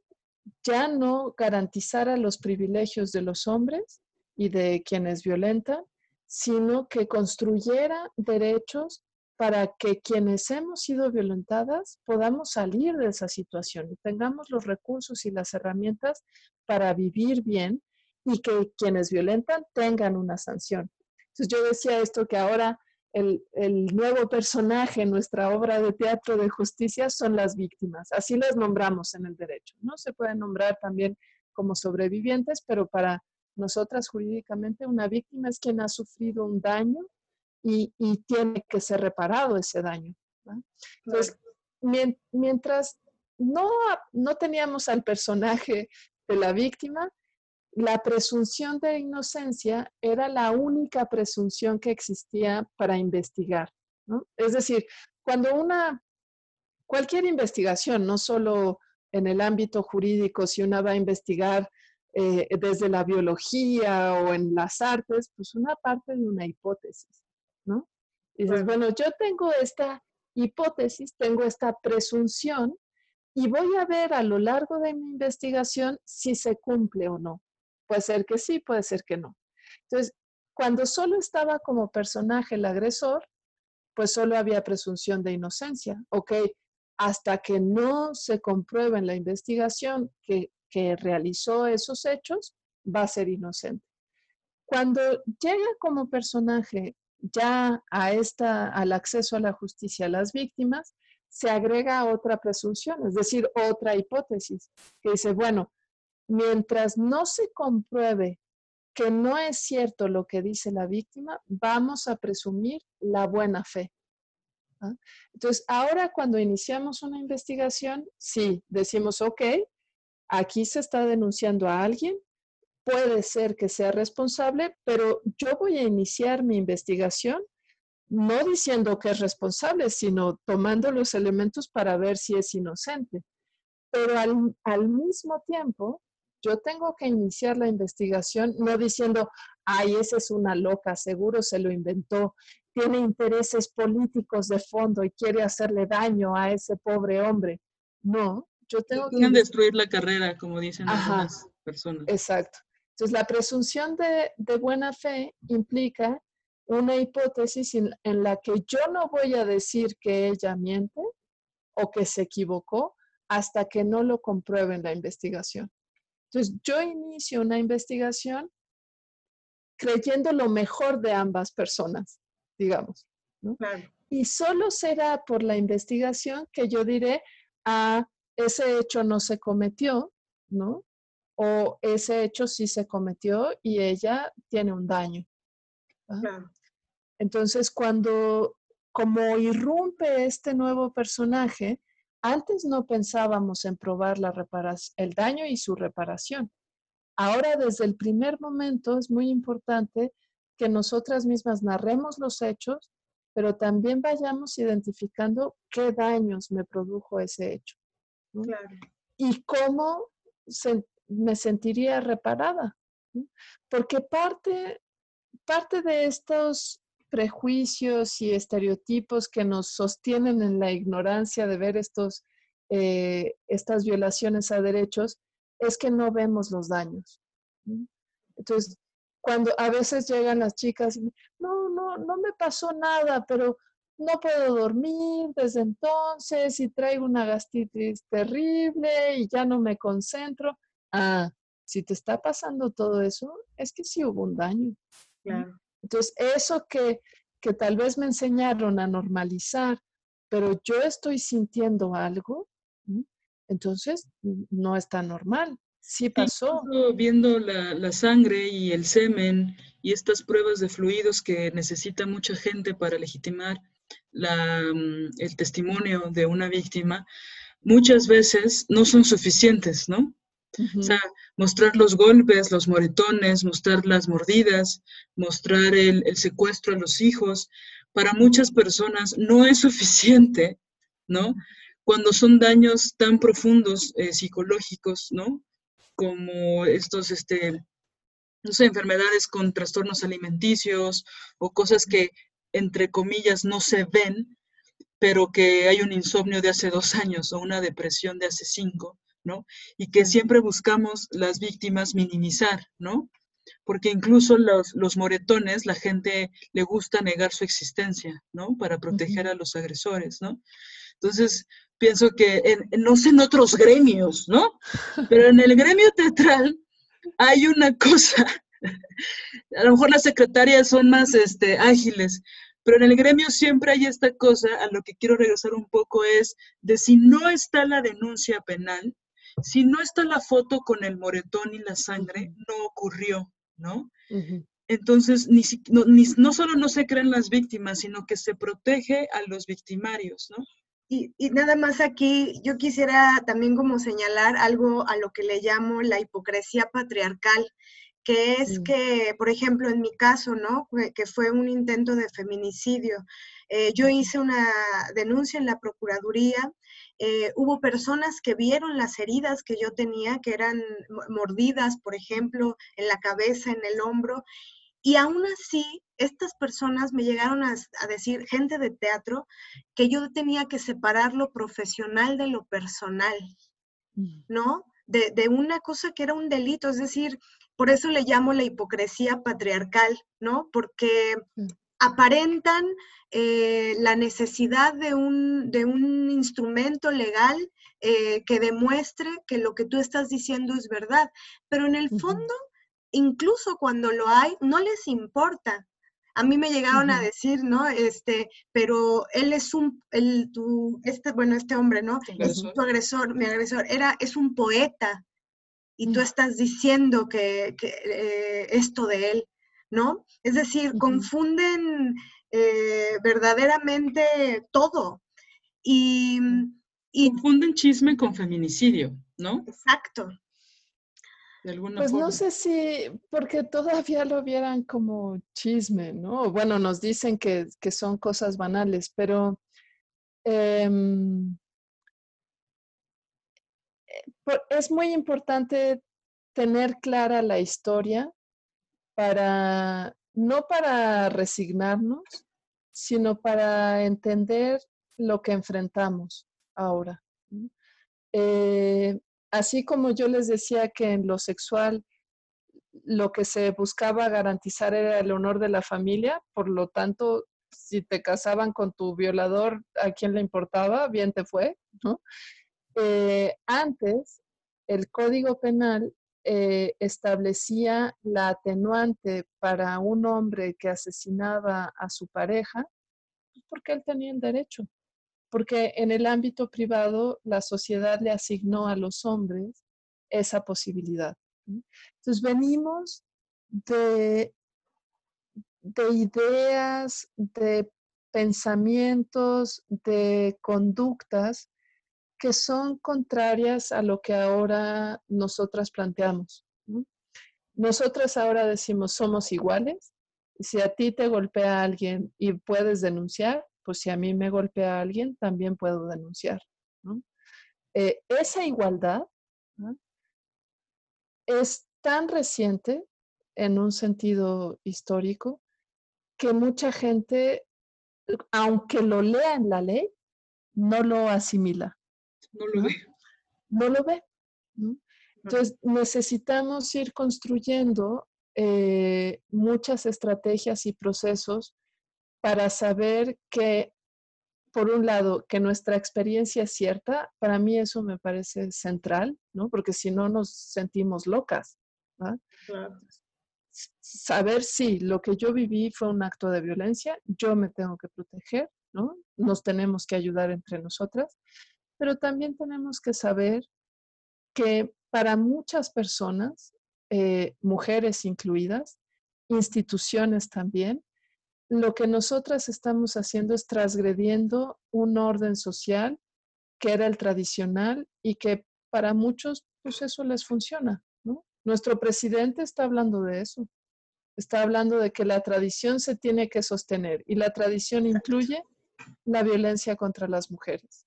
ya no garantizara los privilegios de los hombres y de quienes violentan, sino que construyera derechos para que quienes hemos sido violentadas podamos salir de esa situación y tengamos los recursos y las herramientas para vivir bien y que quienes violentan tengan una sanción. Entonces yo decía esto que ahora el, el, nuevo personaje en nuestra obra de teatro de justicia son las víctimas. Así las nombramos en el derecho. No se pueden nombrar también como sobrevivientes, pero para nosotras jurídicamente una víctima es quien ha sufrido un daño y, y tiene que ser reparado ese daño. Entonces, mientras no, no teníamos al personaje de la víctima, la presunción de inocencia era la única presunción que existía para investigar. ¿no? Es decir, cuando una, cualquier investigación, no solo en el ámbito jurídico, si una va a investigar eh, desde la biología o en las artes, pues una parte de una hipótesis, ¿no? Y dices, bueno, yo tengo esta hipótesis, tengo esta presunción y voy a ver a lo largo de mi investigación si se cumple o no. Puede ser que sí, puede ser que no. Entonces, cuando solo estaba como personaje el agresor, pues solo había presunción de inocencia. Ok, hasta que no se compruebe en la investigación que, que realizó esos hechos, va a ser inocente. Cuando llega como personaje ya a esta, al acceso a la justicia a las víctimas, se agrega otra presunción, es decir, otra hipótesis, que dice, bueno, mientras no se compruebe que no es cierto lo que dice la víctima, vamos a presumir la buena fe. ¿ah? Entonces, ahora cuando iniciamos una investigación, sí, decimos, ok, aquí se está denunciando a alguien, puede ser que sea responsable, pero yo voy a iniciar mi investigación no diciendo que es responsable, sino tomando los elementos para ver si es inocente. Pero al, al mismo tiempo, yo tengo que iniciar la investigación no diciendo, ay, esa es una loca, seguro se lo inventó, tiene intereses políticos de fondo y quiere hacerle daño a ese pobre hombre. No, yo tengo que... destruir la carrera, como dicen algunas personas. Exacto. Entonces, la presunción de, de, buena fe implica una hipótesis en, en la que yo no voy a decir que ella miente o que se equivocó hasta que no lo compruebe en la investigación. Entonces, yo inicio una investigación creyendo lo mejor de ambas personas, digamos. Y solo será por la investigación que yo diré, ah, ese hecho no se cometió, ¿no? O ese hecho sí se cometió y ella tiene un daño. Entonces, cuando, como irrumpe este nuevo personaje, antes no pensábamos en probar la el daño y su reparación. Ahora, desde el primer momento, es muy importante que nosotras mismas narremos los hechos, pero también vayamos identificando qué daños me produjo ese hecho. Y cómo me sentiría reparada. Porque parte, parte de estos prejuicios y estereotipos que nos sostienen en la ignorancia de ver estos, eh, estas violaciones a derechos es que no vemos los daños. Entonces, cuando a veces llegan las chicas, no, no, no me pasó nada, pero no puedo dormir desde entonces y traigo una gastritis terrible y ya no me concentro. Ah, si te está pasando todo eso, es que sí hubo un daño. Claro. Entonces, eso que, que tal vez me enseñaron a normalizar, pero yo estoy sintiendo algo, entonces no está normal. Sí pasó. viendo la, la, sangre y el semen y estas pruebas de fluidos que necesita mucha gente para legitimar la, mm, el testimonio de una víctima, muchas veces no son suficientes, ¿no? O sea, mostrar los golpes, los moretones, mostrar las mordidas, mostrar el, secuestro a los hijos, para muchas personas no es suficiente ¿no? Cuando son daños tan profundos eh, psicológicos, ¿no? Como estos, este, no sé, enfermedades con trastornos alimenticios o cosas que, entre comillas, no se ven, pero que hay un insomnio de hace dos años o una depresión de hace cinco, ¿no? Y que siempre buscamos las víctimas minimizar, ¿no? Porque incluso los, los moretones, la gente le gusta negar su existencia, ¿no? Para proteger a los agresores, ¿no? Entonces, pienso que, no sé en otros gremios, ¿no? Pero en el gremio teatral hay una cosa, a lo mejor las secretarias son más este, ágiles, pero en el gremio siempre hay esta cosa, a lo que quiero regresar un poco es de si no está la denuncia penal, si no está la foto con el moretón y la sangre, no ocurrió, ¿no? Entonces, ni, no, no solo no se creen las víctimas, sino que se protege a los victimarios, ¿no? Y, y, nada más aquí, yo quisiera también como señalar algo a lo que le llamo la hipocresía patriarcal, que es que, por ejemplo, en mi caso, ¿no? Que fue un intento de feminicidio. Eh, yo hice una denuncia en la Procuraduría. Eh, hubo personas que vieron las heridas que yo tenía, que eran mordidas, por ejemplo, en la cabeza, en el hombro. Y aún así, estas personas me llegaron a, a decir, gente de teatro, que yo tenía que separar lo profesional de lo personal, mm. ¿no? De, de, una cosa que era un delito, es decir, por eso le llamo la hipocresía patriarcal, ¿no? Porque mm. aparentan eh, la necesidad de un, de un instrumento legal eh, que demuestre que lo que tú estás diciendo es verdad, pero en el fondo, incluso cuando lo hay, no les importa. A mí me llegaron a decir, ¿no? Este, pero él es un, el, tu, este, bueno, este hombre, ¿no? Es tu agresor, mi agresor, era, es un poeta, y tú estás diciendo que, eh, esto de él, ¿no? Es decir, confunden eh, verdaderamente todo. Y, confunden chisme con feminicidio, ¿no? Exacto. pues no sé si, porque todavía lo vieran como chisme, ¿no? Bueno, nos dicen que, son cosas banales, pero es muy importante tener clara la historia para, no para resignarnos, sino para entender lo que enfrentamos ahora. Eh, así como yo les decía que en lo sexual lo que se buscaba garantizar era el honor de la familia, por lo tanto, si te casaban con tu violador, ¿a quién le importaba? Bien te fue, ¿no? Eh, antes, el Código Penal eh, establecía la atenuante para un hombre que asesinaba a su pareja, pues, porque él tenía el derecho, porque en el ámbito privado la sociedad le asignó a los hombres esa posibilidad. Entonces venimos de, de ideas, de pensamientos, de conductas que son contrarias a lo que ahora nosotras planteamos. Nosotras ahora decimos somos iguales. Si a ti te golpea alguien y puedes denunciar, pues si a mí me golpea alguien, también puedo denunciar. Eh, esa igualdad es tan reciente en un sentido histórico que mucha gente, aunque lo lea en la ley, no lo asimila no lo ve. No lo ve. Entonces, necesitamos ir construyendo eh, muchas estrategias y procesos para saber que, por un lado, que nuestra experiencia es cierta. Para mí eso me parece central, ¿no? Porque si no nos sentimos locas. Saber si lo que yo viví fue un acto de violencia, yo me tengo que proteger, ¿no? Nos tenemos que ayudar entre nosotras pero también tenemos que saber que para muchas personas, eh, mujeres incluidas, instituciones también, lo que nosotras estamos haciendo es transgrediendo un orden social que era el tradicional y que para muchos, pues eso les funciona. Nuestro presidente está hablando de eso. Está hablando de que la tradición se tiene que sostener y la tradición incluye la violencia contra las mujeres.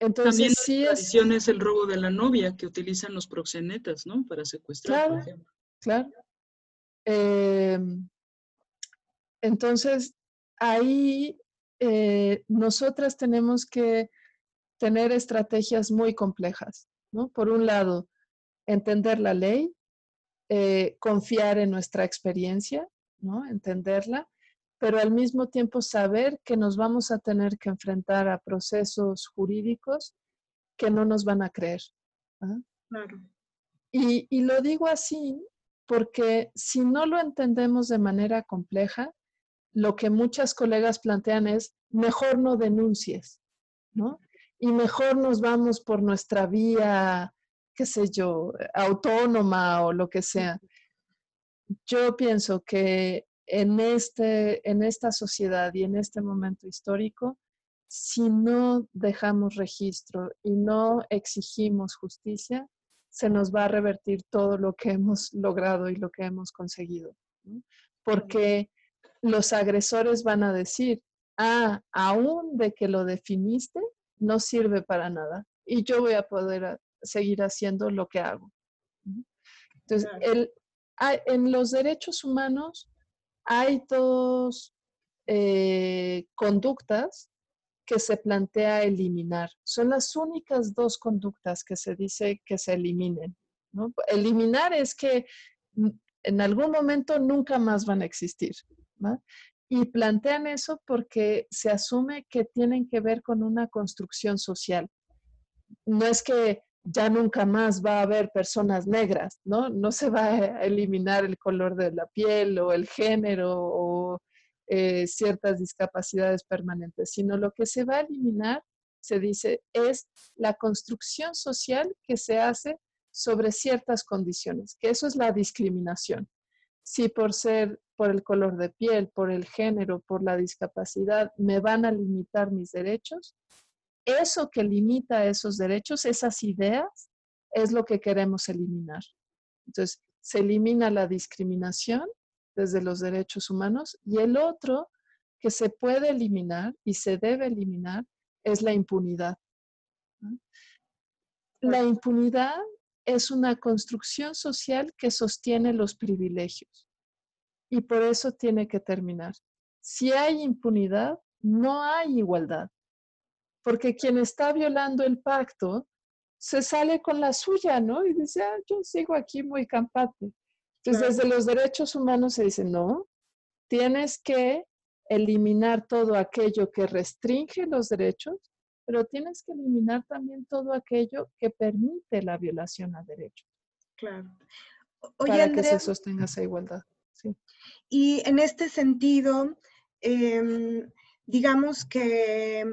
Entonces, También sí tradición es... el robo de la novia que utilizan los proxenetas, ¿no? Para secuestrar, claro, por ejemplo. Claro. Em, entonces, ahí eh, nosotras tenemos que tener estrategias muy complejas, ¿no? Por un lado, entender la ley, eh, confiar en nuestra experiencia, ¿no? Entenderla, pero al mismo tiempo saber que nos vamos a tener que enfrentar a procesos jurídicos que no nos van a creer. ¿ah? Claro. Y, y lo digo así porque si no lo entendemos de manera compleja, lo que muchas colegas plantean es, mejor no denuncies, ¿no? Y mejor nos vamos por nuestra vía, qué sé yo, autónoma o lo que sea. Yo pienso que en, este, en esta sociedad y en este momento histórico, si no dejamos registro y no exigimos justicia, se nos va a revertir todo lo que hemos logrado y lo que hemos conseguido. Porque los agresores van a decir, ah, aún de que lo definiste, no sirve para nada y yo voy a poder seguir haciendo lo que hago. Entonces, el, en los derechos humanos hay dos eh, conductas que se plantea eliminar. Son las únicas dos conductas que se dice que se eliminen. Eliminar es que en algún momento nunca más van a existir. Y plantean eso porque se asume que tienen que ver con una construcción social. No es que ya nunca más va a haber personas negras, ¿no? No se va a eliminar el color de la piel o el género o eh, ciertas discapacidades permanentes, sino lo que se va a eliminar, se dice, es la construcción social que se hace sobre ciertas condiciones, que eso es la discriminación. Si por ser por el color de piel, por el género, por la discapacidad, me van a limitar mis derechos. Eso que limita esos derechos, esas ideas, es lo que queremos eliminar. Entonces, se elimina la discriminación desde los derechos humanos y el otro que se puede eliminar y se debe eliminar es la impunidad. La impunidad es una construcción social que sostiene los privilegios y por eso tiene que terminar. Si hay impunidad, no hay igualdad, porque quien está violando el pacto se sale con la suya, ¿no? Y dice, ah, yo sigo aquí muy campante. Entonces, desde los derechos humanos se dice, no, tienes que eliminar todo aquello que restringe los derechos, pero tienes que eliminar también todo aquello que permite la violación a derechos. Claro. para que se sostenga esa igualdad. Y en este sentido, em, digamos que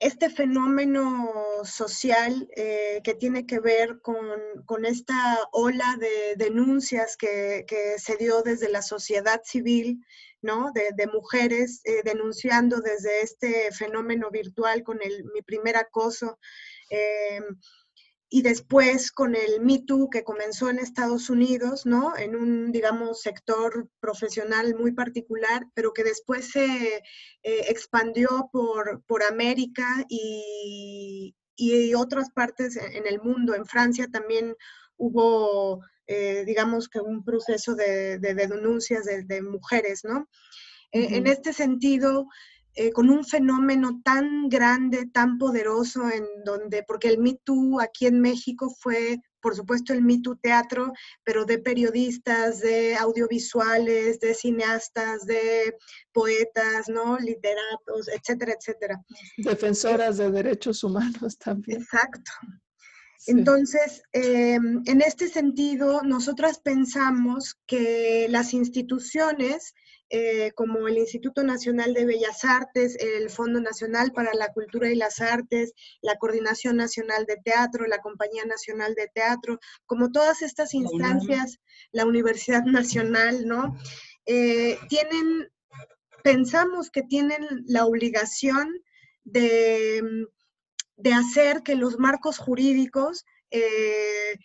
este fenómeno social eh, que tiene que ver con, esta ola de denuncias que, se dio desde la sociedad civil, ¿no? De, mujeres eh, denunciando desde este fenómeno virtual con el, mi primer acoso. Em, y después con el Me Too que comenzó en Estados Unidos, ¿no? En un, digamos, sector profesional muy particular, pero que después se eh, expandió por, por América y, y, otras partes en el mundo. En Francia también hubo, eh, digamos, que un proceso de, de, denuncias de, mujeres, ¿no? Eh, en este sentido, eh, con un fenómeno tan grande, tan poderoso, en donde, porque el Me Too aquí en México fue, por supuesto, el Me Too teatro, pero de periodistas, de audiovisuales, de cineastas, de poetas, ¿no? Literatos, etcétera, etcétera. Defensoras de derechos humanos también. Exacto. Entonces, em, en este sentido, nosotras pensamos que las instituciones eh, como el Instituto Nacional de Bellas Artes, el Fondo Nacional para la Cultura y las Artes, la Coordinación Nacional de Teatro, la Compañía Nacional de Teatro, como todas estas instancias, la Universidad Nacional, ¿no? Eh, tienen, pensamos que tienen la obligación de, de hacer que los marcos jurídicos eh,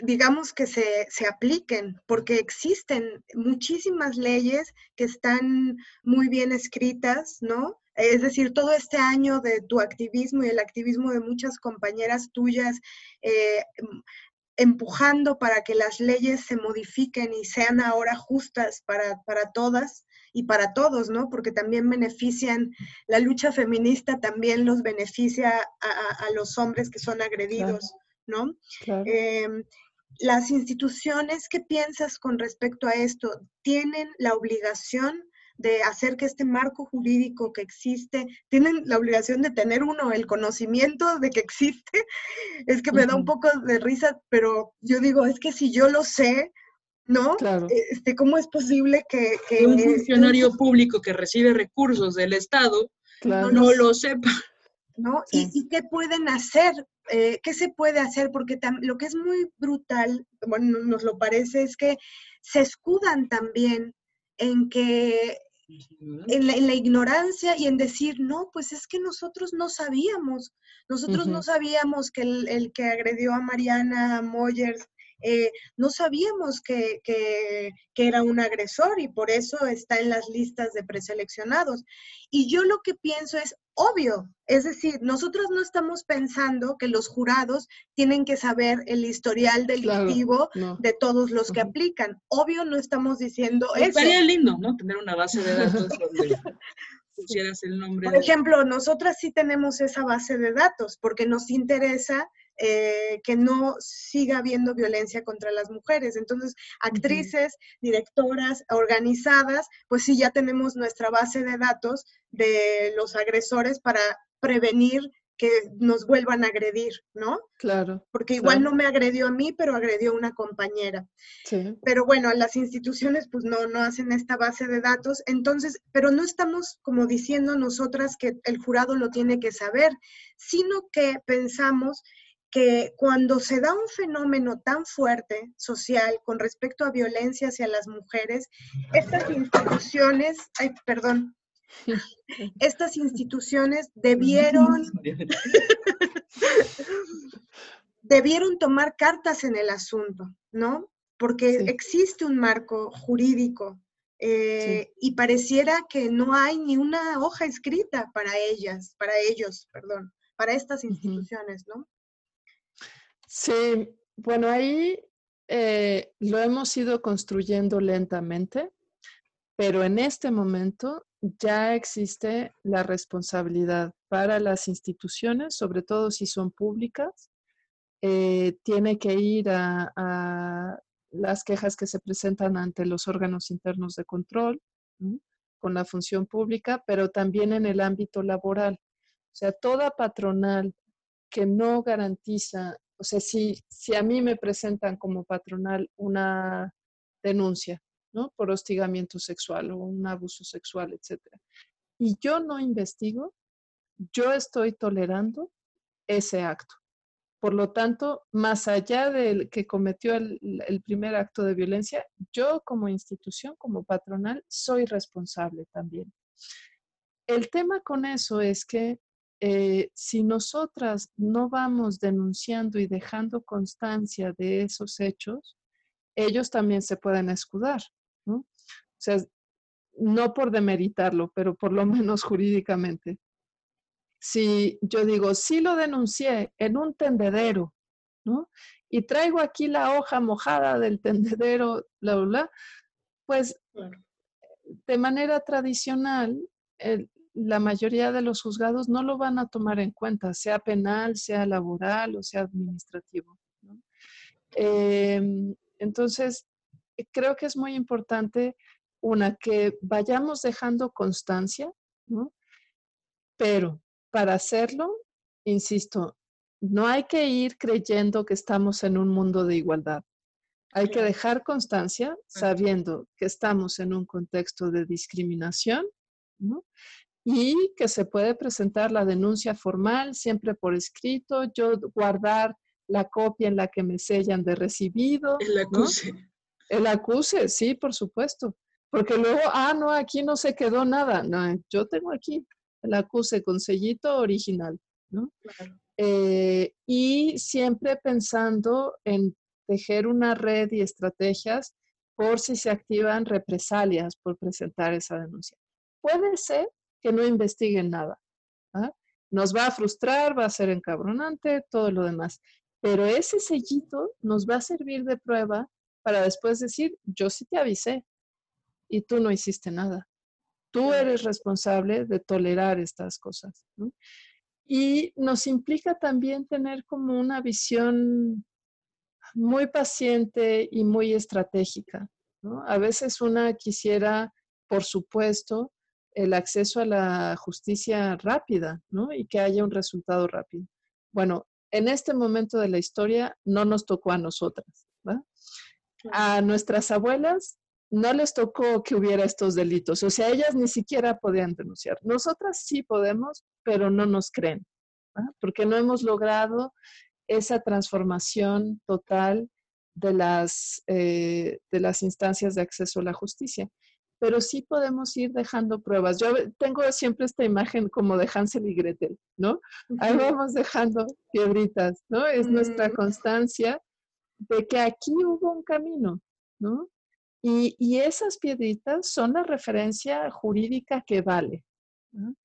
digamos que se, apliquen, porque existen muchísimas leyes que están muy bien escritas, ¿no? Es decir, todo este año de tu activismo y el activismo de muchas compañeras tuyas, eh, empujando para que las leyes se modifiquen y sean ahora justas para, todas y para todos, ¿no? Porque también benefician, la lucha feminista también los beneficia a, los hombres que son agredidos, ¿no? Em, las instituciones, ¿qué piensas con respecto a esto? ¿Tienen la obligación de hacer que este marco jurídico que existe, tienen la obligación de tener uno el conocimiento de que existe. Es que me da un poco de risa, pero yo digo, es que si yo lo sé, ¿no? Claro. Este, ¿Cómo es posible que, un funcionario público que recibe recursos del Estado no, lo sepa? ¿No? ¿Y, qué pueden hacer? Eh, ¿Qué se puede hacer? Porque lo que es muy brutal, bueno, nos lo parece, es que se escudan también en que en la, ignorancia y en decir, no, pues es que nosotros no sabíamos, nosotros no sabíamos que el, que agredió a Mariana Moyers, eh, no sabíamos que, que, era un agresor y por eso está en las listas de preseleccionados. Y yo lo que pienso es, obvio. Es decir, nosotros no estamos pensando que los jurados tienen que saber el historial delictivo de todos los que aplican. Obvio, no estamos diciendo eso. Estaría lindo, ¿no? Tener una base de datos donde pusieras el nombre. Por ejemplo, nosotras sí tenemos esa base de datos porque nos interesa eh, que no siga habiendo violencia contra las mujeres. Entonces, actrices, directoras, organizadas, pues sí, ya tenemos nuestra base de datos de los agresores para prevenir que nos vuelvan a agredir, ¿no? Claro. Porque igual no me agredió a mí, pero agredió a una compañera. Sí. Pero bueno, las instituciones pues no, no hacen esta base de datos, entonces, pero no estamos como diciendo nosotras que el jurado lo tiene que saber, sino que pensamos que cuando se da un fenómeno tan fuerte social con respecto a violencia hacia las mujeres, estas instituciones, ay, perdón, estas instituciones debieron, debieron tomar cartas en el asunto, ¿no? Porque existe un marco jurídico eh, y pareciera que no hay ni una hoja escrita para ellas, para ellos, perdón, para estas instituciones, ¿no? Sí, bueno, ahí eh, lo hemos ido construyendo lentamente, pero en este momento ya existe la responsabilidad para las instituciones, sobre todo si son públicas. Eh, tiene que ir a, las quejas que se presentan ante los órganos internos de control con la función pública, pero también en el ámbito laboral. O sea, toda patronal que no garantiza o sea, si, si a mí me presentan como patronal una denuncia, ¿no? Por hostigamiento sexual o un abuso sexual, etcétera, y yo no investigo, yo estoy tolerando ese acto. Por lo tanto, más allá del que cometió el, primer acto de violencia, yo como institución, como patronal, soy responsable también. El tema con eso es que eh, si nosotras no vamos denunciando y dejando constancia de esos hechos, ellos también se pueden escudar, ¿no? O sea, no por demeritarlo, pero por lo menos jurídicamente. Si yo digo, sí lo denuncié en un tendedero, ¿no? Y traigo aquí la hoja mojada del tendedero, bla, bla, bla, pues de manera tradicional, el, la mayoría de los juzgados no lo van a tomar en cuenta, sea penal, sea laboral o sea administrativo. Em, entonces, creo que es muy importante, una, que vayamos dejando constancia, pero para hacerlo, insisto, no hay que ir creyendo que estamos en un mundo de igualdad. Hay que dejar constancia sabiendo que estamos en un contexto de discriminación, ¿no? Y que se puede presentar la denuncia formal siempre por escrito, yo guardar la copia en la que me sellan de recibido. El acuse. El acuse, sí, por supuesto. Porque luego, ah, no, aquí no se quedó nada. No, yo tengo aquí el acuse con sellito original, ¿no? Eh, y siempre pensando en tejer una red y estrategias por si se activan represalias por presentar esa denuncia. Puede ser que no investiguen nada. ¿ah? Nos va a frustrar, va a ser encabronante, todo lo demás. Pero ese sellito nos va a servir de prueba para después decir, yo sí te avisé y tú no hiciste nada. Tú eres responsable de tolerar estas cosas. Y nos implica también tener como una visión muy paciente y muy estratégica. A veces una quisiera, por supuesto, el acceso a la justicia rápida y que haya un resultado rápido. Bueno, en este momento de la historia no nos tocó a nosotras. A nuestras abuelas no les tocó que hubiera estos delitos, o sea, ellas ni siquiera podían denunciar. Nosotras sí podemos, pero no nos creen, porque no hemos logrado esa transformación total de las, eh, de las instancias de acceso a la justicia. Pero sí podemos ir dejando pruebas. Yo tengo siempre esta imagen como de Hansel y Gretel, ¿no? Ahí vamos dejando piedritas, ¿no? Es nuestra mm. constancia de que aquí hubo un camino, ¿no? Y, y esas piedritas son la referencia jurídica que vale. ¿no?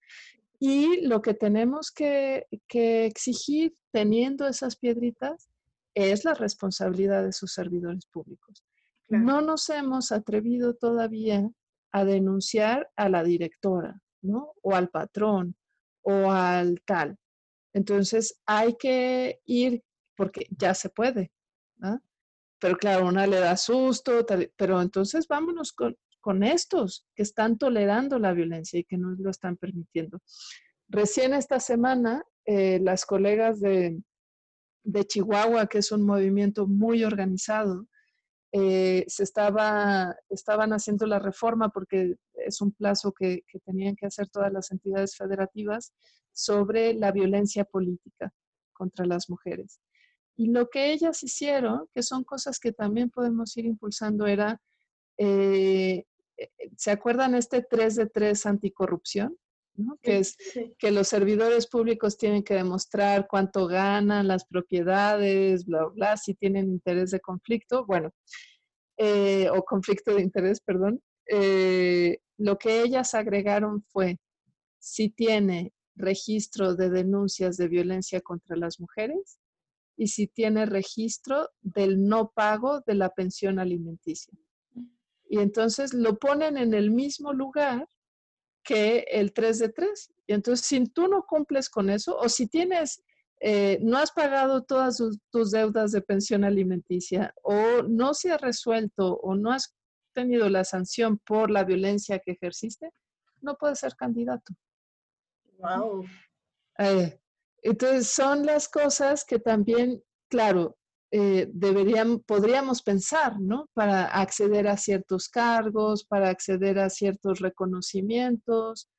Y lo que tenemos que, exigir teniendo esas piedritas es la responsabilidad de sus servidores públicos. No nos hemos atrevido todavía a denunciar a la directora, ¿no? O al patrón, o al tal. Entonces hay que ir, porque ya se puede, ¿no? Pero claro, una le da susto, pero entonces vámonos con, con estos que están tolerando la violencia y que no lo están permitiendo. Recién esta semana, eh, las colegas de, Chihuahua, que es un movimiento muy organizado, eh, se estaba, estaban haciendo la reforma porque es un plazo que, que, tenían que hacer todas las entidades federativas sobre la violencia política contra las mujeres. Y lo que ellas hicieron, que son cosas que también podemos ir impulsando, era eh, eh, ¿se acuerdan este 3 de 3 anticorrupción? Que es que los servidores públicos tienen que demostrar cuánto ganan, las propiedades, bla, bla, si tienen interés de conflicto, bueno, eh, o conflicto de interés, perdón. Eh, lo que ellas agregaron fue, si tiene registro de denuncias de violencia contra las mujeres y si tiene registro del no pago de la pensión alimenticia. Y entonces lo ponen en el mismo lugar que el 3 de 3. Y entonces, si tú no cumples con eso, o si tienes, eh, no has pagado todas tus deudas de pensión alimenticia, o no se ha resuelto, o no has tenido la sanción por la violencia que ejerciste, no puedes ser candidato. Wow. Eh, entonces, son las cosas que también, claro, eh, podríamos pensar, ¿no? Para acceder a ciertos cargos, para acceder a ciertos reconocimientos.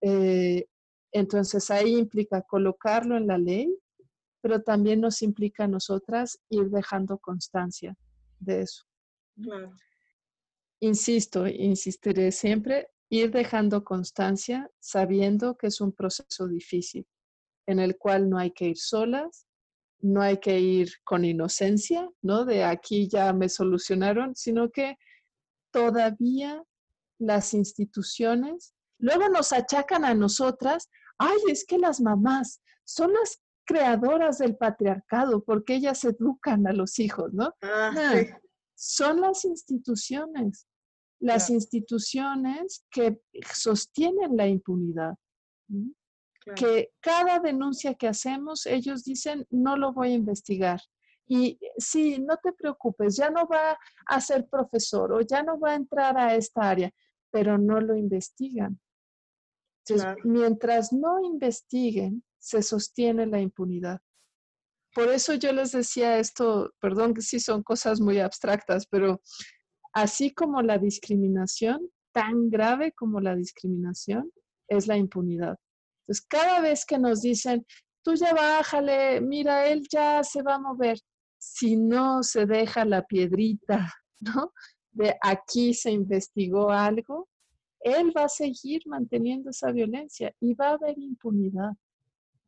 Eh, entonces ahí implica colocarlo en la ley, pero también nos implica a nosotras ir dejando constancia de eso. Insisto, insistiré siempre, ir dejando constancia sabiendo que es un proceso difícil, en el cual no hay que ir solas, no hay que ir con inocencia, ¿no? De aquí ya me solucionaron, sino que todavía las instituciones, luego nos achacan a nosotras, ay, es que las mamás son las creadoras del patriarcado porque ellas educan a los hijos, ¿no? Ah, son las instituciones, las instituciones que sostienen la impunidad que cada denuncia que hacemos, ellos dicen, no lo voy a investigar. Y sí, no te preocupes, ya no va a ser profesor o ya no va a entrar a esta área, pero no lo investigan. mientras no investiguen, se sostiene la impunidad. Por eso yo les decía esto, perdón que sí son cosas muy abstractas, pero así como la discriminación, tan grave como la discriminación, es la impunidad. Entonces, cada vez que nos dicen, tú ya bájale, mira, él ya se va a mover, si no se deja la piedrita, ¿no? De aquí se investigó algo, él va a seguir manteniendo esa violencia y va a haber impunidad.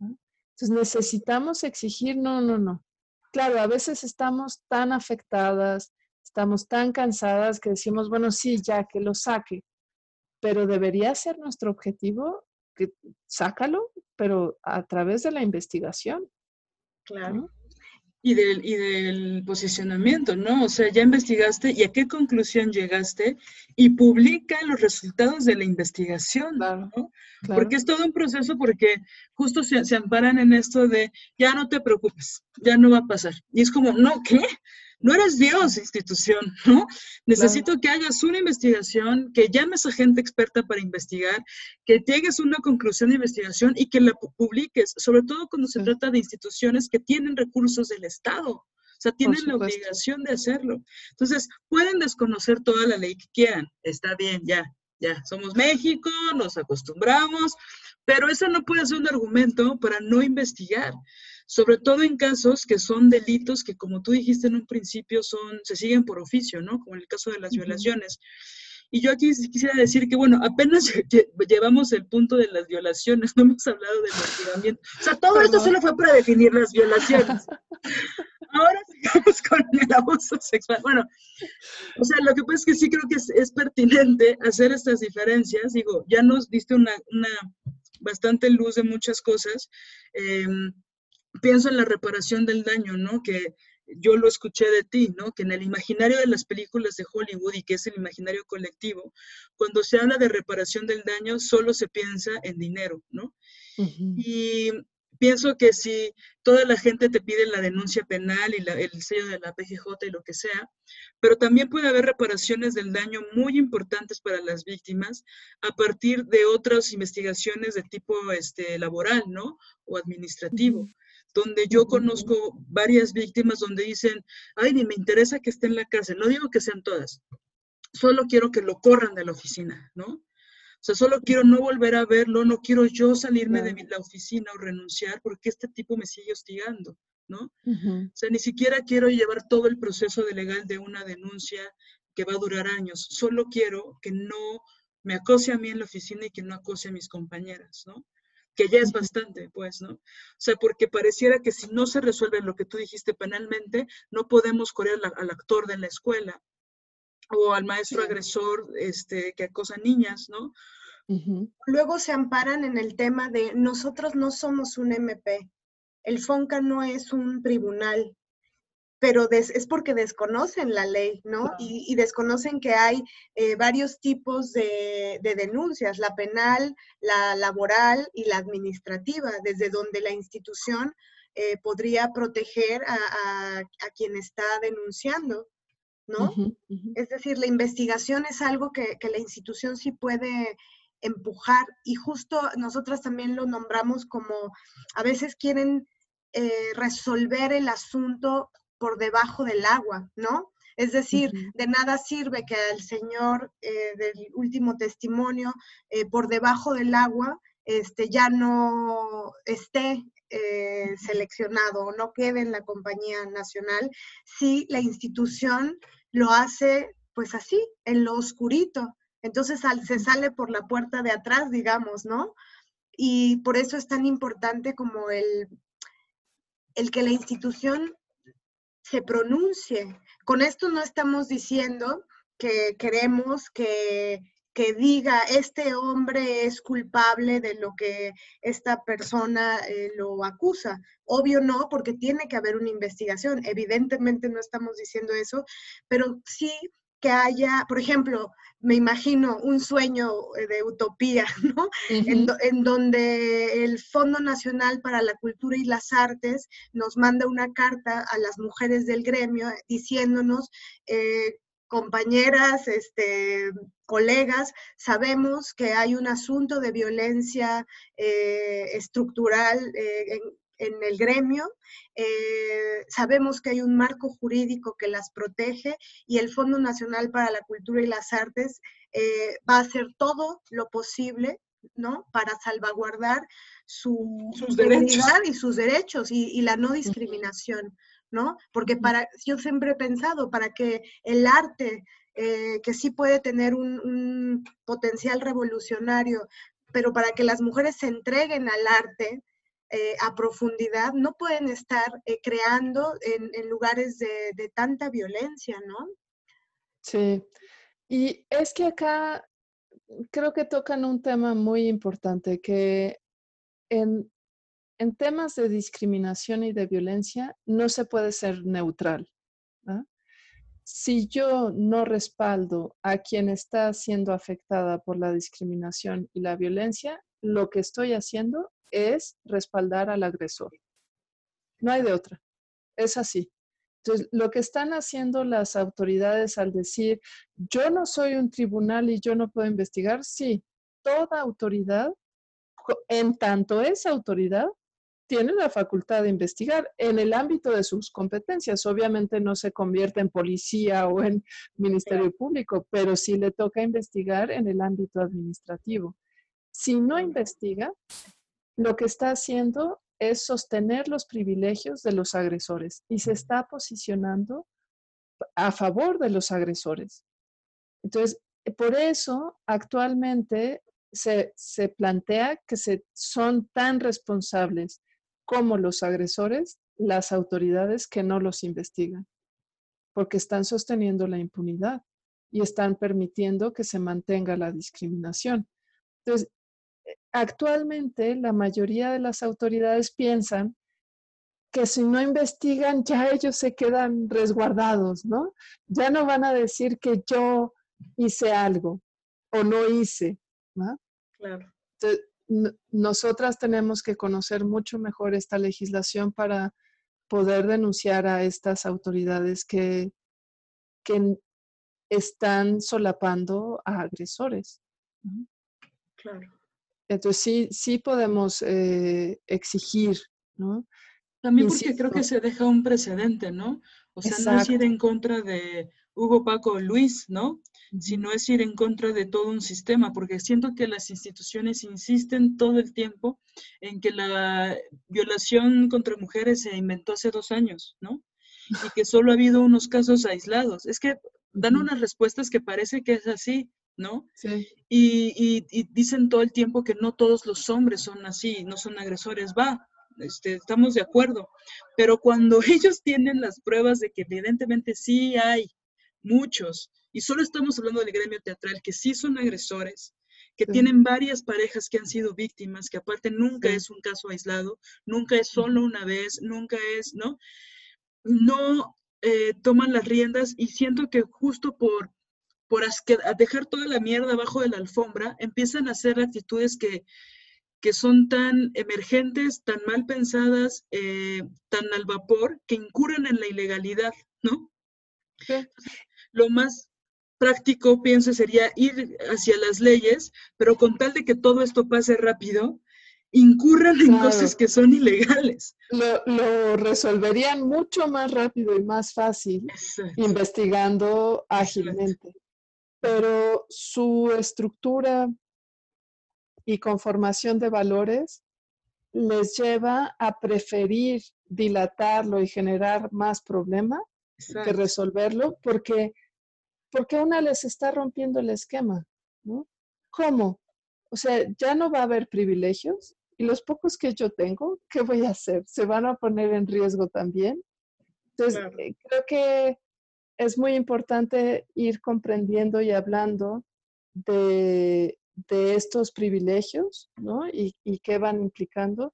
Entonces necesitamos exigir, no, no, no. Claro, a veces estamos tan afectadas, estamos tan cansadas que decimos, bueno, sí, ya que lo saque, pero debería ser nuestro objetivo que sácalo, pero a través de la investigación. Claro y del, y del posicionamiento, ¿no? O sea, ya investigaste y a qué conclusión llegaste y publica los resultados de la investigación, ¿no? Porque es todo un proceso porque justo se, se, amparan en esto de, ya no te preocupes, ya no va a pasar. Y es como, no, ¿qué? No eres Dios, institución, ¿no? Necesito que hagas una investigación, que llames a gente experta para investigar, que llegues a una conclusión de investigación y que la publiques, sobre todo cuando se trata de instituciones que tienen recursos del Estado. O sea, tienen la obligación de hacerlo. Entonces, pueden desconocer toda la ley que quieran. Está bien, ya, ya. Somos México, nos acostumbramos, pero eso no puede ser un argumento para no investigar sobre todo en casos que son delitos que, como tú dijiste en un principio, son, se siguen por oficio, ¿no? Como en el caso de las violaciones. Y yo aquí quisiera decir que, bueno, apenas llevamos el punto de las violaciones, no hemos hablado de motivamiento. O sea, todo esto solo fue para definir las violaciones. Ahora sigamos con el abuso sexual. Bueno, o sea, lo que pasa es que sí creo que es, pertinente hacer estas diferencias. Digo, ya nos diste una, una bastante luz de muchas cosas. Eh, pienso en la reparación del daño, ¿no? Que yo lo escuché de ti, ¿no? Que en el imaginario de las películas de Hollywood y que es el imaginario colectivo, cuando se habla de reparación del daño, solo se piensa en dinero, ¿no? Y pienso que si toda la gente te pide la denuncia penal y el sello de la PGJ y lo que sea, pero también puede haber reparaciones del daño muy importantes para las víctimas a partir de otras investigaciones de tipo este, laboral, ¿no? O administrativo donde yo conozco varias víctimas donde dicen, ay, ni me interesa que esté en la cárcel, no digo que sean todas, solo quiero que lo corran de la oficina, ¿no? O sea, solo quiero no volver a verlo, no quiero yo salirme de la oficina o renunciar porque este tipo me sigue hostigando, ¿no? O sea, ni siquiera quiero llevar todo el proceso de legal de una denuncia que va a durar años, solo quiero que no me acose a mí en la oficina y que no acose a mis compañeras, ¿no? Que ya es bastante, pues, ¿no? O sea, porque pareciera que si no se resuelve lo que tú dijiste penalmente, no podemos correr al, actor de la escuela o al maestro agresor este, que acosa niñas, ¿no? Luego se amparan en el tema de nosotros no somos un MP, el FONCA no es un tribunal, pero es porque desconocen la ley, ¿no? Y, desconocen que hay eh, varios tipos de, denuncias, la penal, la laboral y la administrativa, desde donde la institución eh, podría proteger a, quien está denunciando, ¿no? Es decir, la investigación es algo que, la institución sí puede empujar y justo nosotras también lo nombramos como a veces quieren eh, resolver el asunto por debajo del agua, ¿no? Es decir, de nada sirve que el Señor eh, del último testimonio eh, por debajo del agua este, ya no esté eh, seleccionado o no quede en la compañía nacional si la institución lo hace pues así, en lo oscurito. Entonces se sale por la puerta de atrás, digamos, ¿no? Y por eso es tan importante como el, el que la institución se pronuncie. Con esto no estamos diciendo que queremos que, que diga este hombre es culpable de lo que esta persona eh, lo acusa. Obvio no, porque tiene que haber una investigación. Evidentemente no estamos diciendo eso, pero sí que haya, por ejemplo, me imagino un sueño eh, de utopía, ¿no? en, donde el Fondo Nacional para la Cultura y las Artes nos manda una carta a las mujeres del gremio diciéndonos, eh, compañeras, este, colegas, sabemos que hay un asunto de violencia eh, estructural en, en el gremio. Eh, sabemos que hay un marco jurídico que las protege y el Fondo Nacional para la Cultura y las Artes eh, va a hacer todo lo posible ¿no? Para salvaguardar su, sus derechos y sus derechos y, la no discriminación, ¿no? Porque para, yo siempre he pensado, para que el arte, eh, que sí puede tener un, un, potencial revolucionario, pero para que las mujeres se entreguen al arte, eh, a profundidad no pueden estar eh, creando en, lugares de, tanta violencia, ¿no? Sí, y es que acá creo que tocan un tema muy importante que en, en temas de discriminación y de violencia no se puede ser neutral. Si yo no respaldo a quien está siendo afectada por la discriminación y la violencia, lo que estoy haciendo es respaldar al agresor. No hay de otra. Es así. Entonces, lo que están haciendo las autoridades al decir, yo no soy un tribunal y yo no puedo investigar, sí, toda autoridad, en tanto es autoridad, tiene la facultad de investigar en el ámbito de sus competencias. Obviamente no se convierte en policía o en Ministerio Público, pero sí le toca investigar en el ámbito administrativo. Si no investiga, lo que está haciendo es sostener los privilegios de los agresores y se está posicionando a favor de los agresores. Entonces, por eso actualmente se, se plantea que se, son tan responsables como los agresores, las autoridades que no los investigan, porque están sosteniendo la impunidad y están permitiendo que se mantenga la discriminación. Entonces, actualmente la mayoría de las autoridades piensan que si no investigan ya ellos se quedan resguardados, ¿no? Ya no van a decir que yo hice algo o no hice, ¿no? Claro. Entonces, nosotras tenemos que conocer mucho mejor esta legislación para poder denunciar a estas autoridades que, que están solapando a agresores. Claro. Entonces sí, sí podemos eh, exigir, ¿no? También porque creo que se deja un precedente, ¿no? O sea, no es ir en contra de Hugo, Paco, Luis, ¿no? Sino es ir en contra de todo un sistema, porque siento que las instituciones insisten todo el tiempo en que la violación contra mujeres se inventó hace dos años, ¿no? Y que solo ha habido unos casos aislados. Es que dan unas respuestas que parece que es así, ¿no? Sí. Y, y, dicen todo el tiempo que no todos los hombres son así, no son agresores. Va, este, estamos de acuerdo. Pero cuando ellos tienen las pruebas de que evidentemente sí hay muchos, y solo estamos hablando del gremio teatral, que sí son agresores, que tienen varias parejas que han sido víctimas, que aparte nunca es un caso aislado, nunca es solo una vez, nunca es, ¿no? No eh, toman las riendas y siento que justo por, por dejar toda la mierda abajo de la alfombra, empiezan a hacer actitudes que, que son tan emergentes, tan mal pensadas, eh, tan al vapor, que incurren en la ilegalidad, ¿no? Lo más práctico, pienso, sería ir hacia las leyes, pero con tal de que todo esto pase rápido, incurran en cosas que son ilegales. Lo, resolverían mucho más rápido y más fácil investigando ágilmente. Pero su estructura y conformación de valores les lleva a preferir dilatarlo y generar más problema que resolverlo porque, porque una les está rompiendo el esquema, ¿no? ¿Cómo? O sea, ya no va a haber privilegios y los pocos que yo tengo, ¿qué voy a hacer? ¿Se van a poner en riesgo también? Entonces, eh, creo que es muy importante ir comprendiendo y hablando de, de estos privilegios, ¿no? Y, y qué van implicando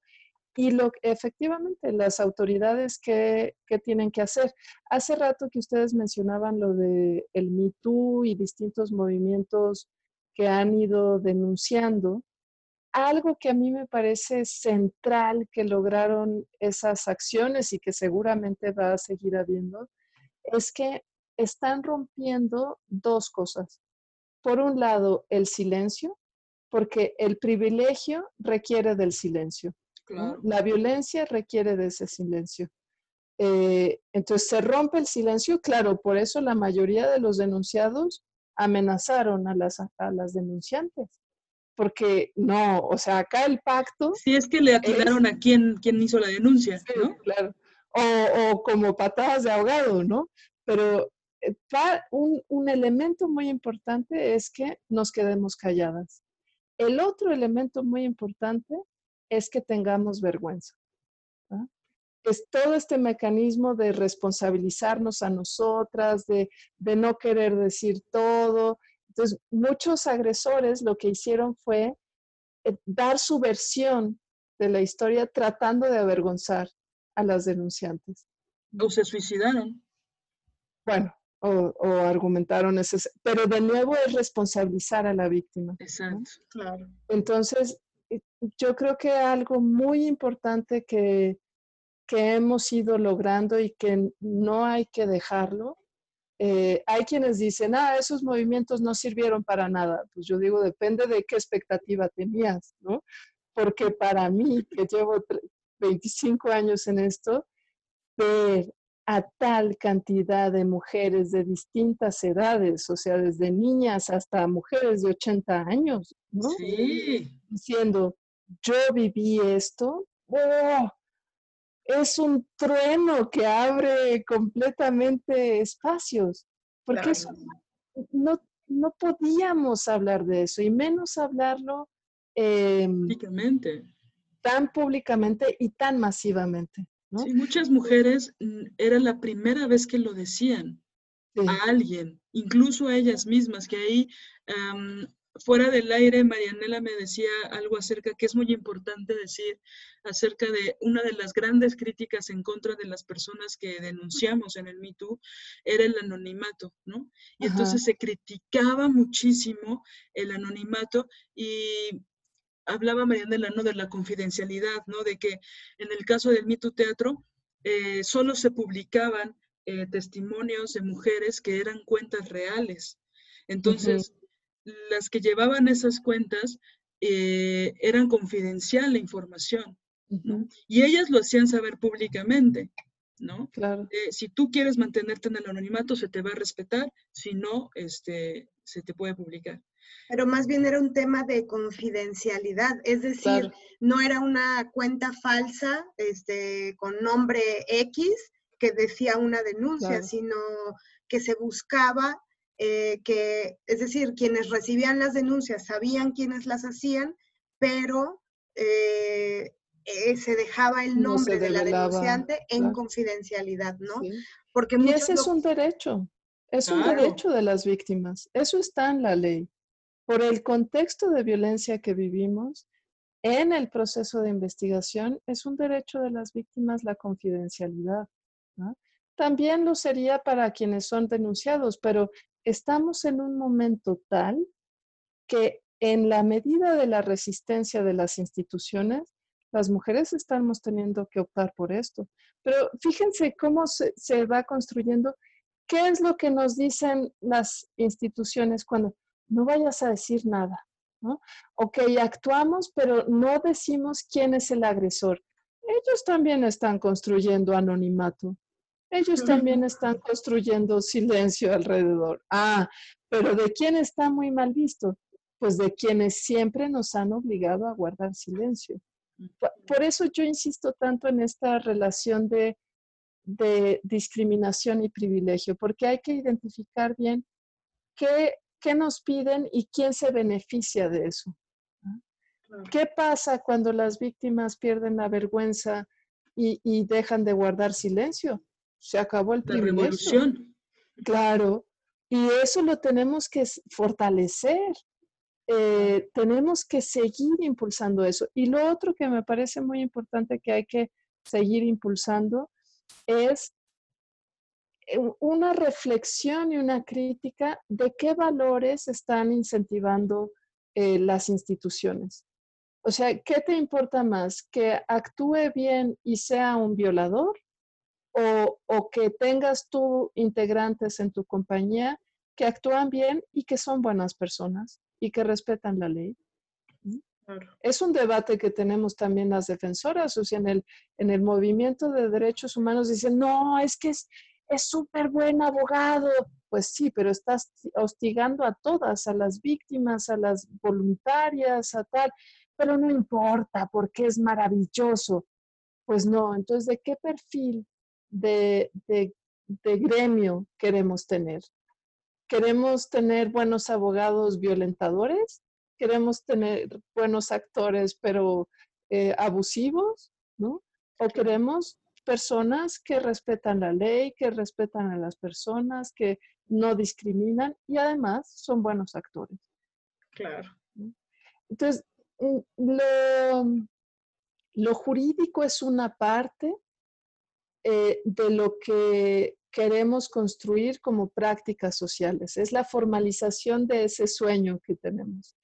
y lo efectivamente las autoridades que, tienen que hacer. Hace rato que ustedes mencionaban lo de el Me Too y distintos movimientos que han ido denunciando. Algo que a mí me parece central que lograron esas acciones y que seguramente va a seguir habiendo, es que están rompiendo dos cosas. Por un lado, el silencio, porque el privilegio requiere del silencio. La violencia requiere de ese silencio. Eh, entonces se rompe el silencio, claro, por eso la mayoría de los denunciados amenazaron a las, a las denunciantes, porque no, o sea, acá el pacto... Si es que le aclararon a quién, quién hizo la denuncia, ¿no? Claro, o, o, como patadas de ahogado, ¿no? Pero un, un elemento muy importante es que nos quedemos calladas. El otro elemento muy importante es que tengamos vergüenza. Es todo este mecanismo de responsabilizarnos a nosotras, de, no querer decir todo. Entonces, muchos agresores lo que hicieron fue eh, dar su versión de la historia tratando de avergonzar a las denunciantes. O se suicidaron. Bueno, o, argumentaron ese, pero de nuevo es responsabilizar a la víctima. Exacto, claro. Entonces, yo creo que algo muy importante que, que hemos ido logrando y que no hay que dejarlo, eh, hay quienes dicen, ah, esos movimientos no sirvieron para nada. Pues yo digo, depende de qué expectativa tenías, ¿no? Porque para mí, que llevo 25 años en esto, ver a tal cantidad de mujeres de distintas edades, o sea, desde niñas hasta mujeres de 80 años, ¿no? Sí. Diciendo, yo viví esto, ¡oh! es un trueno que abre completamente espacios, porque no, no podíamos hablar de eso, y menos hablarlo em, tan públicamente y tan masivamente. Sí, muchas mujeres mm, era la primera vez que lo decían a alguien, incluso a ellas mismas, que ahí fuera del aire Marianela me decía algo acerca que es muy importante decir acerca de una de las grandes críticas en contra de las personas que denunciamos en el Me Too era el anonimato, ¿no? Y entonces se criticaba muchísimo el anonimato y hablaba Marianela, ¿no? De la confidencialidad, ¿no? De que en el caso del Mito Teatro eh, solo se publicaban eh, testimonios de mujeres que eran cuentas reales. Entonces, las que llevaban esas cuentas eh, eran confidencial la información, ¿no? Y ellas lo hacían saber públicamente, ¿no? Claro. si tú quieres mantenerte en el anonimato, se te va a respetar, si no, este, se te puede publicar pero más bien era un tema de confidencialidad, es decir, no era una cuenta falsa este, con nombre X que decía una denuncia, sino que se buscaba eh, que, es decir, quienes recibían las denuncias sabían quiénes las hacían, pero eh, eh, se dejaba el nombre de la denunciante en confidencialidad, ¿no? Porque y ese es un derecho, es un derecho de las víctimas, eso está en la ley por el contexto de violencia que vivimos en el proceso de investigación, es un derecho de las víctimas la confidencialidad. También lo sería para quienes son denunciados, pero estamos en un momento tal que en la medida de la resistencia de las instituciones, las mujeres estamos teniendo que optar por esto. Pero fíjense cómo se, va construyendo. ¿Qué es lo que nos dicen las instituciones cuando no vayas a decir nada, ¿no? Ok, actuamos, pero no decimos quién es el agresor. Ellos también están construyendo anonimato. Ellos también están construyendo silencio alrededor. Ah, pero ¿de quién está muy mal visto? Pues de quienes siempre nos han obligado a guardar silencio. Por eso yo insisto tanto en esta relación de, de discriminación y privilegio, porque hay que identificar bien qué qué nos piden y quién se beneficia de eso. ¿Qué pasa cuando las víctimas pierden la vergüenza y, dejan de guardar silencio? Se acabó el privilegio. La revolución. Claro, y eso lo tenemos que fortalecer. Eh, tenemos que seguir impulsando eso. Y lo otro que me parece muy importante que hay que seguir impulsando es una reflexión y una crítica de qué valores están incentivando eh, las instituciones. O sea, ¿qué te importa más? ¿Que actúe bien y sea un violador? ¿O, o que tengas tú integrantes en tu compañía que actúan bien y que son buenas personas y que respetan la ley? ¿Mm? Es un debate que tenemos también las defensoras, o sea, en el, en el movimiento de derechos humanos dicen, no, es que es, es súper buen abogado. Pues sí, pero estás hostigando a todas, a las víctimas, a las voluntarias, a tal, pero no importa porque es maravilloso. Pues no, entonces, ¿de qué perfil de, de, de gremio queremos tener? ¿Queremos tener buenos abogados violentadores? ¿Queremos tener buenos actores pero eh, abusivos? ¿No? ¿O queremos personas que respetan la ley, que respetan a las personas, que no discriminan y además son buenos actores. Claro. Entonces, mm, lo, lo jurídico es una parte eh, de lo que queremos construir como prácticas sociales. Es la formalización de ese sueño que tenemos.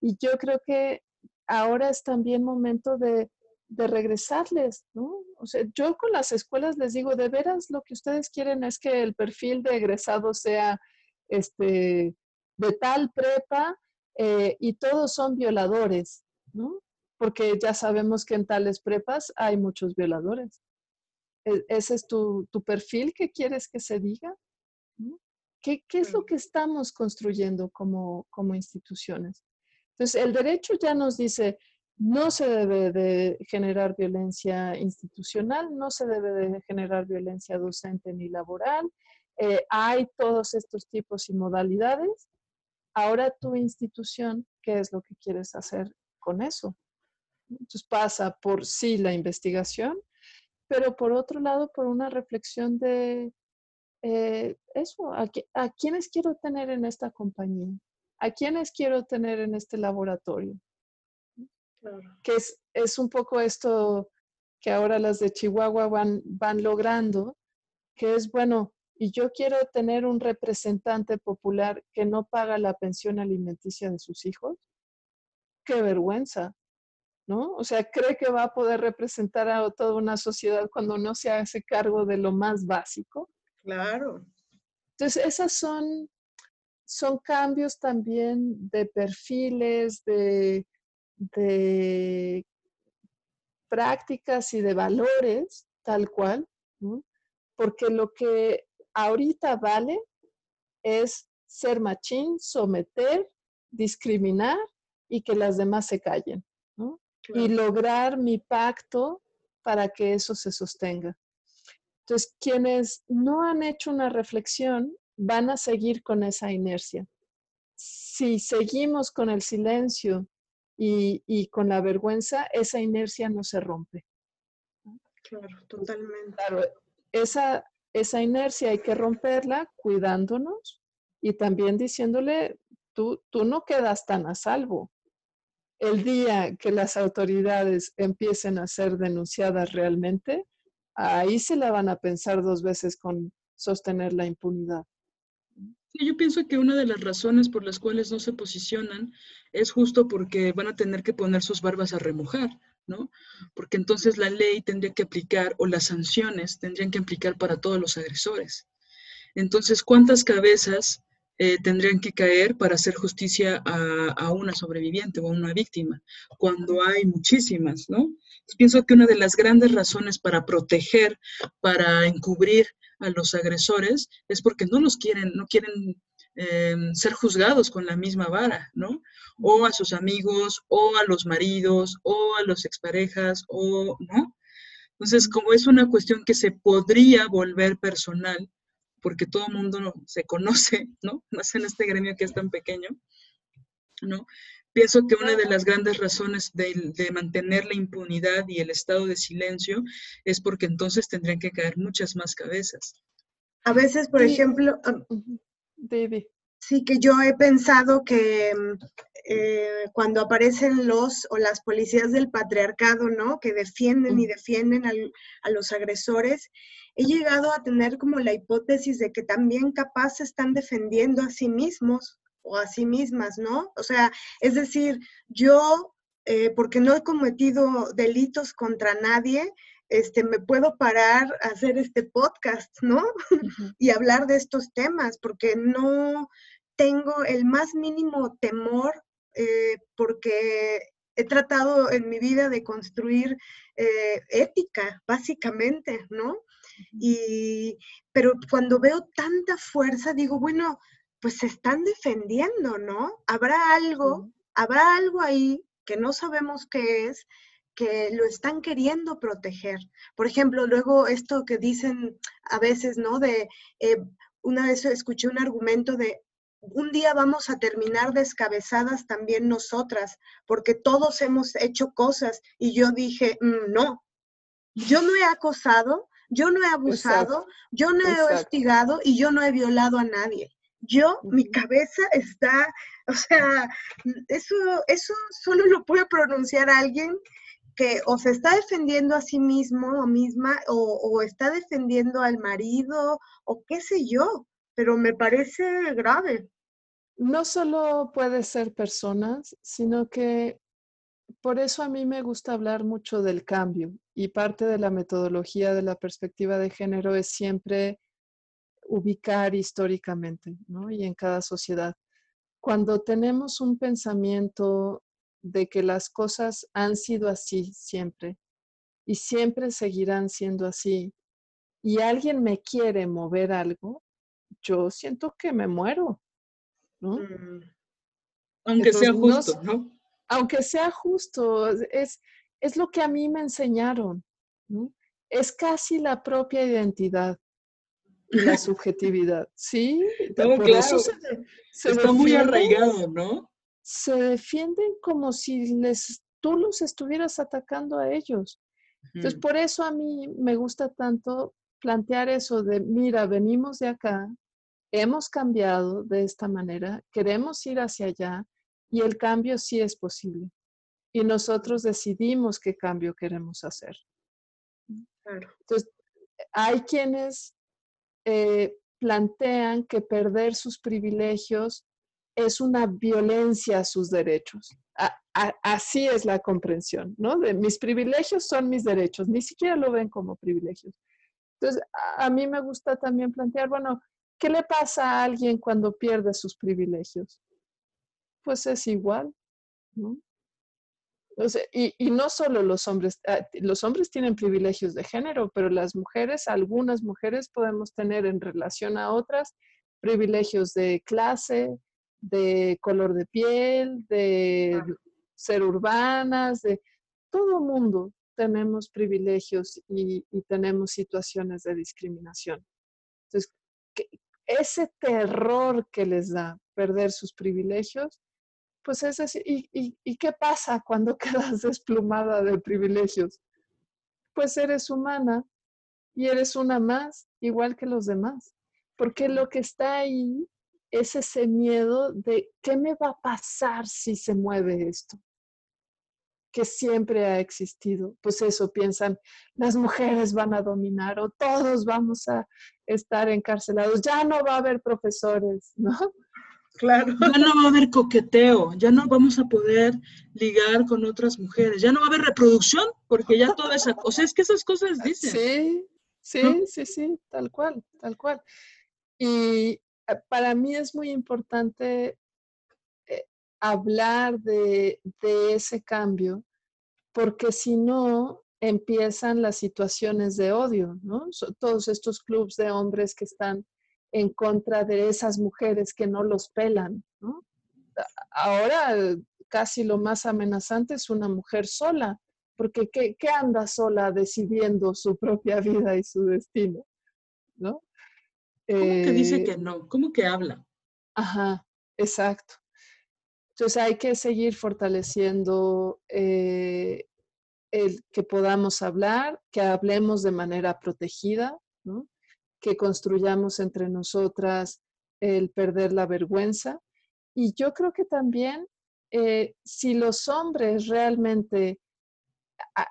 Y yo creo que ahora es también momento de, regresarles, ¿no? O sea, yo con las escuelas les digo, de veras lo que ustedes quieren es que el perfil de egresado sea este, de tal prepa eh, y todos son violadores, ¿no? Porque ya sabemos que en tales prepas hay muchos violadores. ¿E-, ¿Ese es tu, perfil que quieres que se diga? ¿Qué, es lo que estamos construyendo como, como instituciones? Entonces, el derecho ya nos dice, no se debe de generar violencia institucional, no se debe de generar violencia docente ni laboral. Eh, hay todos estos tipos y modalidades. Ahora tu institución, ¿qué es lo que quieres hacer con eso? Entonces pasa por sí la investigación, pero por otro lado, por una reflexión de eh, eso, a, a quiénes quiero tener en esta compañía, a quiénes quiero tener en este laboratorio. Que es, es, un poco esto que ahora las de Chihuahua van, van logrando, que es, bueno, y yo quiero tener un representante popular que no paga la pensión alimenticia de sus hijos. Qué vergüenza. ¿no? O sea, cree que va a poder representar a toda una sociedad cuando no se hace cargo de lo más básico. Claro. Entonces, esas son, son cambios también de perfiles, de, de prácticas y de valores, tal cual, porque lo que ahorita vale es ser machín, someter, discriminar y que las demás se callen y lograr mi pacto para que eso se sostenga. Entonces, quienes no han hecho una reflexión van a seguir con esa inercia. Si seguimos con el silencio y, con la vergüenza, esa inercia no se rompe. Claro, totalmente. Claro, esa, esa inercia hay que romperla cuidándonos y también diciéndole, tú, tú no quedas tan a salvo el día que las autoridades empiecen a ser denunciadas realmente, ahí se la van a pensar dos veces con sostener la impunidad. Yo pienso que una de las razones por las cuales no se posicionan es justo porque van a tener que poner sus barbas a remojar, ¿no? Porque entonces la ley tendría que aplicar o las sanciones tendrían que aplicar para todos los agresores. Entonces, ¿cuántas cabezas eh, tendrían que caer para hacer justicia a, una sobreviviente o a una víctima, cuando hay muchísimas, ¿no? pienso que una de las grandes razones para proteger, para encubrir a los agresores, es porque no los quieren, no quieren em, ser juzgados con la misma vara, ¿no? O a sus amigos, o a los maridos, o a los exparejas, o, ¿no? Entonces, como es una cuestión que se podría volver personal, porque todo el mundo se conoce, ¿no? Más en este gremio que es tan pequeño, ¿no? Pienso que una de las grandes razones de, mantener la impunidad y el estado de silencio es porque entonces tendrían que caer muchas más cabezas. A veces, por ejemplo, David. Sí, que yo he pensado que eh, cuando aparecen los o las policías del patriarcado, ¿no? Que defienden y defienden a los agresores, he llegado a tener como la hipótesis de que también capaz están defendiendo a sí mismos o a sí mismas, ¿no? O sea, es decir, yo, eh, porque no he cometido delitos contra nadie, este, me puedo parar a hacer este podcast, ¿no? y hablar de estos temas, porque no tengo el más mínimo temor, eh, porque he tratado en mi vida de construir eh, ética, básicamente, ¿no? Y, pero cuando veo tanta fuerza, digo, bueno, pues se están defendiendo, ¿no? Habrá algo, habrá algo ahí que no sabemos qué es, que lo están queriendo proteger. Por ejemplo, luego esto que dicen a veces, ¿no? De, eh, una vez escuché un argumento de, un día vamos a terminar descabezadas también nosotras, porque todos hemos hecho cosas. Y yo dije, mm, no, Yo no he acosado, yo no he abusado, yo no he hostigado y yo no he violado a nadie. Yo, mi cabeza está, o sea, eso, eso solo lo puede pronunciar alguien que o se está defendiendo a sí mismo o misma o, está defendiendo al marido o qué sé yo, pero me parece grave. No solo puede ser personas, sino que por eso a mí me gusta hablar mucho del cambio y parte de la metodología de la perspectiva de género es siempre ubicar históricamente, ¿no? Y en cada sociedad. Cuando tenemos un pensamiento de que las cosas han sido así siempre y siempre seguirán siendo así, y alguien me quiere mover algo, yo siento que me muero, ¿no? Mm. Aunque sea justo, ¿no? Aunque sea justo, es, es lo que a mí me enseñaron, ¿no? Es casi la propia identidad y la subjetividad, ¿sí? por eso se, está muy arraigado, ¿no? Se defienden como si les, tú los estuvieras atacando a ellos. Entonces, por eso a mí me gusta tanto plantear eso de, mira, venimos de acá, hemos cambiado de esta manera, queremos ir hacia allá y el cambio sí es posible. Y nosotros decidimos qué cambio queremos hacer. Entonces, hay quienes eh, plantean que perder sus privilegios es una violencia a sus derechos. así es la comprensión, ¿no? De mis privilegios son mis derechos, ni siquiera lo ven como privilegios. Entonces, a mí me gusta también plantear, bueno, ¿qué le pasa a alguien cuando pierde sus privilegios? Pues es igual, ¿no? y, no solo los hombres, ah, los hombres tienen privilegios de género, pero las mujeres, algunas mujeres podemos tener en relación a otras privilegios de clase, de color de piel, de ser urbanas, de todo mundo tenemos privilegios y, y tenemos situaciones de discriminación. Entonces, ese terror que les da perder sus privilegios pues es decir, ¿y, qué pasa cuando quedas desplumada de privilegios? Pues eres humana y eres una más, igual que los demás. Porque lo que está ahí es ese miedo de qué me va a pasar si se mueve esto, que siempre ha existido. Pues eso piensan, las mujeres van a dominar o todos vamos a estar encarcelados, ya no va a haber profesores, ¿no? Claro. Ya no va a haber coqueteo, ya no vamos a poder ligar con otras mujeres, ya no va a haber reproducción, porque ya toda esa cosa, es que esas cosas dicen. Sí, sí, sí, sí, tal cual, tal cual. Y eh, para mí es muy importante eh, hablar de, de ese cambio, porque si no, empiezan las situaciones de odio, ¿no? Todos estos clubes de hombres que están en contra de esas mujeres que no los pelan. ¿no? Ahora casi lo más amenazante es una mujer sola, porque ¿qué, anda sola decidiendo su propia vida y su destino? ¿no? ¿Cómo que dice eh, que no? ¿Cómo que habla? Ajá, exacto. Entonces hay que seguir fortaleciendo eh, el que podamos hablar, que hablemos de manera protegida, ¿no? que construyamos entre nosotras el perder la vergüenza. Y yo creo que también eh, si los hombres realmente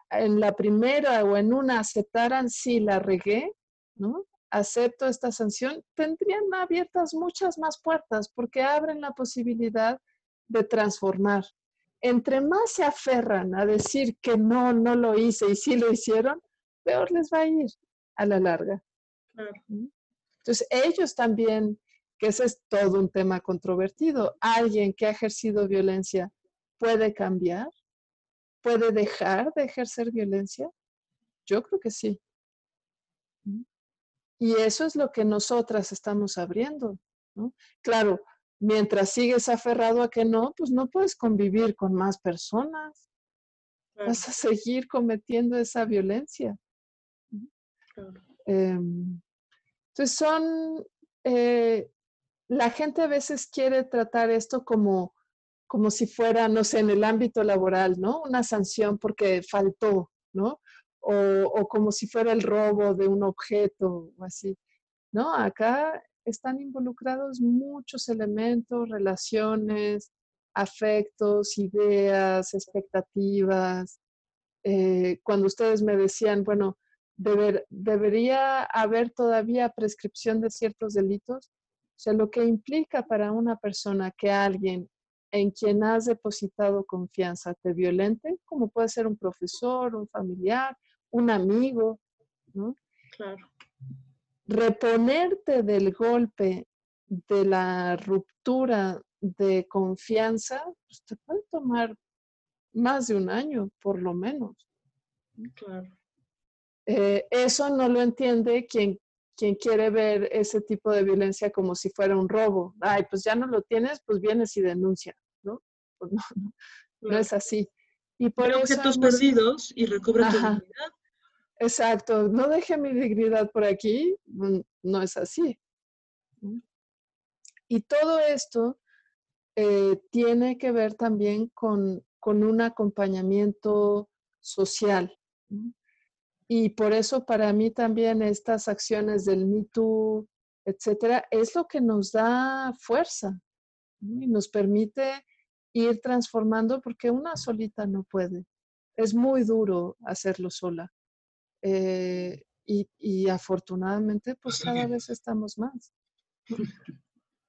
en la primera o en una aceptaran si la regué, ¿no? acepto esta sanción, tendrían abiertas muchas más puertas porque abren la posibilidad de transformar. Entre más se aferran a decir que no, no lo hice y sí lo hicieron, peor les va a ir a la larga. Entonces, ellos también, que ese es todo un tema controvertido, alguien que ha ejercido violencia puede cambiar, puede dejar de ejercer violencia. Yo creo que sí. Y eso es lo que nosotras estamos abriendo. Claro, mientras sigues aferrado a que no, pues no puedes convivir con más personas. Vas a seguir cometiendo esa violencia. Em, entonces son, eh, la gente a veces quiere tratar esto como, como si fuera, no sé, en el ámbito laboral, ¿no? Una sanción porque faltó, ¿no? o, como si fuera el robo de un objeto o así. No, acá están involucrados muchos elementos, relaciones, afectos, ideas, expectativas. Eh, cuando ustedes me decían, bueno, debería haber todavía prescripción de ciertos delitos, o sea, lo que implica para una persona que alguien en quien has depositado confianza te violente, como puede ser un profesor, un familiar, un amigo, ¿no? Claro. Reponerte del golpe de la ruptura de confianza, pues te puede tomar más de un año, por lo menos. Claro. Eh, eso no lo entiende quien, quien quiere ver ese tipo de violencia como si fuera un robo. Ay, pues ya no lo tienes, pues vienes y denuncia, ¿no? Pues no, no, es así. Y por objetos perdidos y recobra tu dignidad. Exacto, no deje mi dignidad por aquí, no es así. Y todo esto eh, tiene que ver también con, con un acompañamiento social. Y por eso para mí también estas acciones del Me Too, etcétera, es lo que nos da fuerza y nos permite ir transformando porque una solita no puede. Es muy duro hacerlo sola. Eh, y, afortunadamente, pues cada vez estamos más.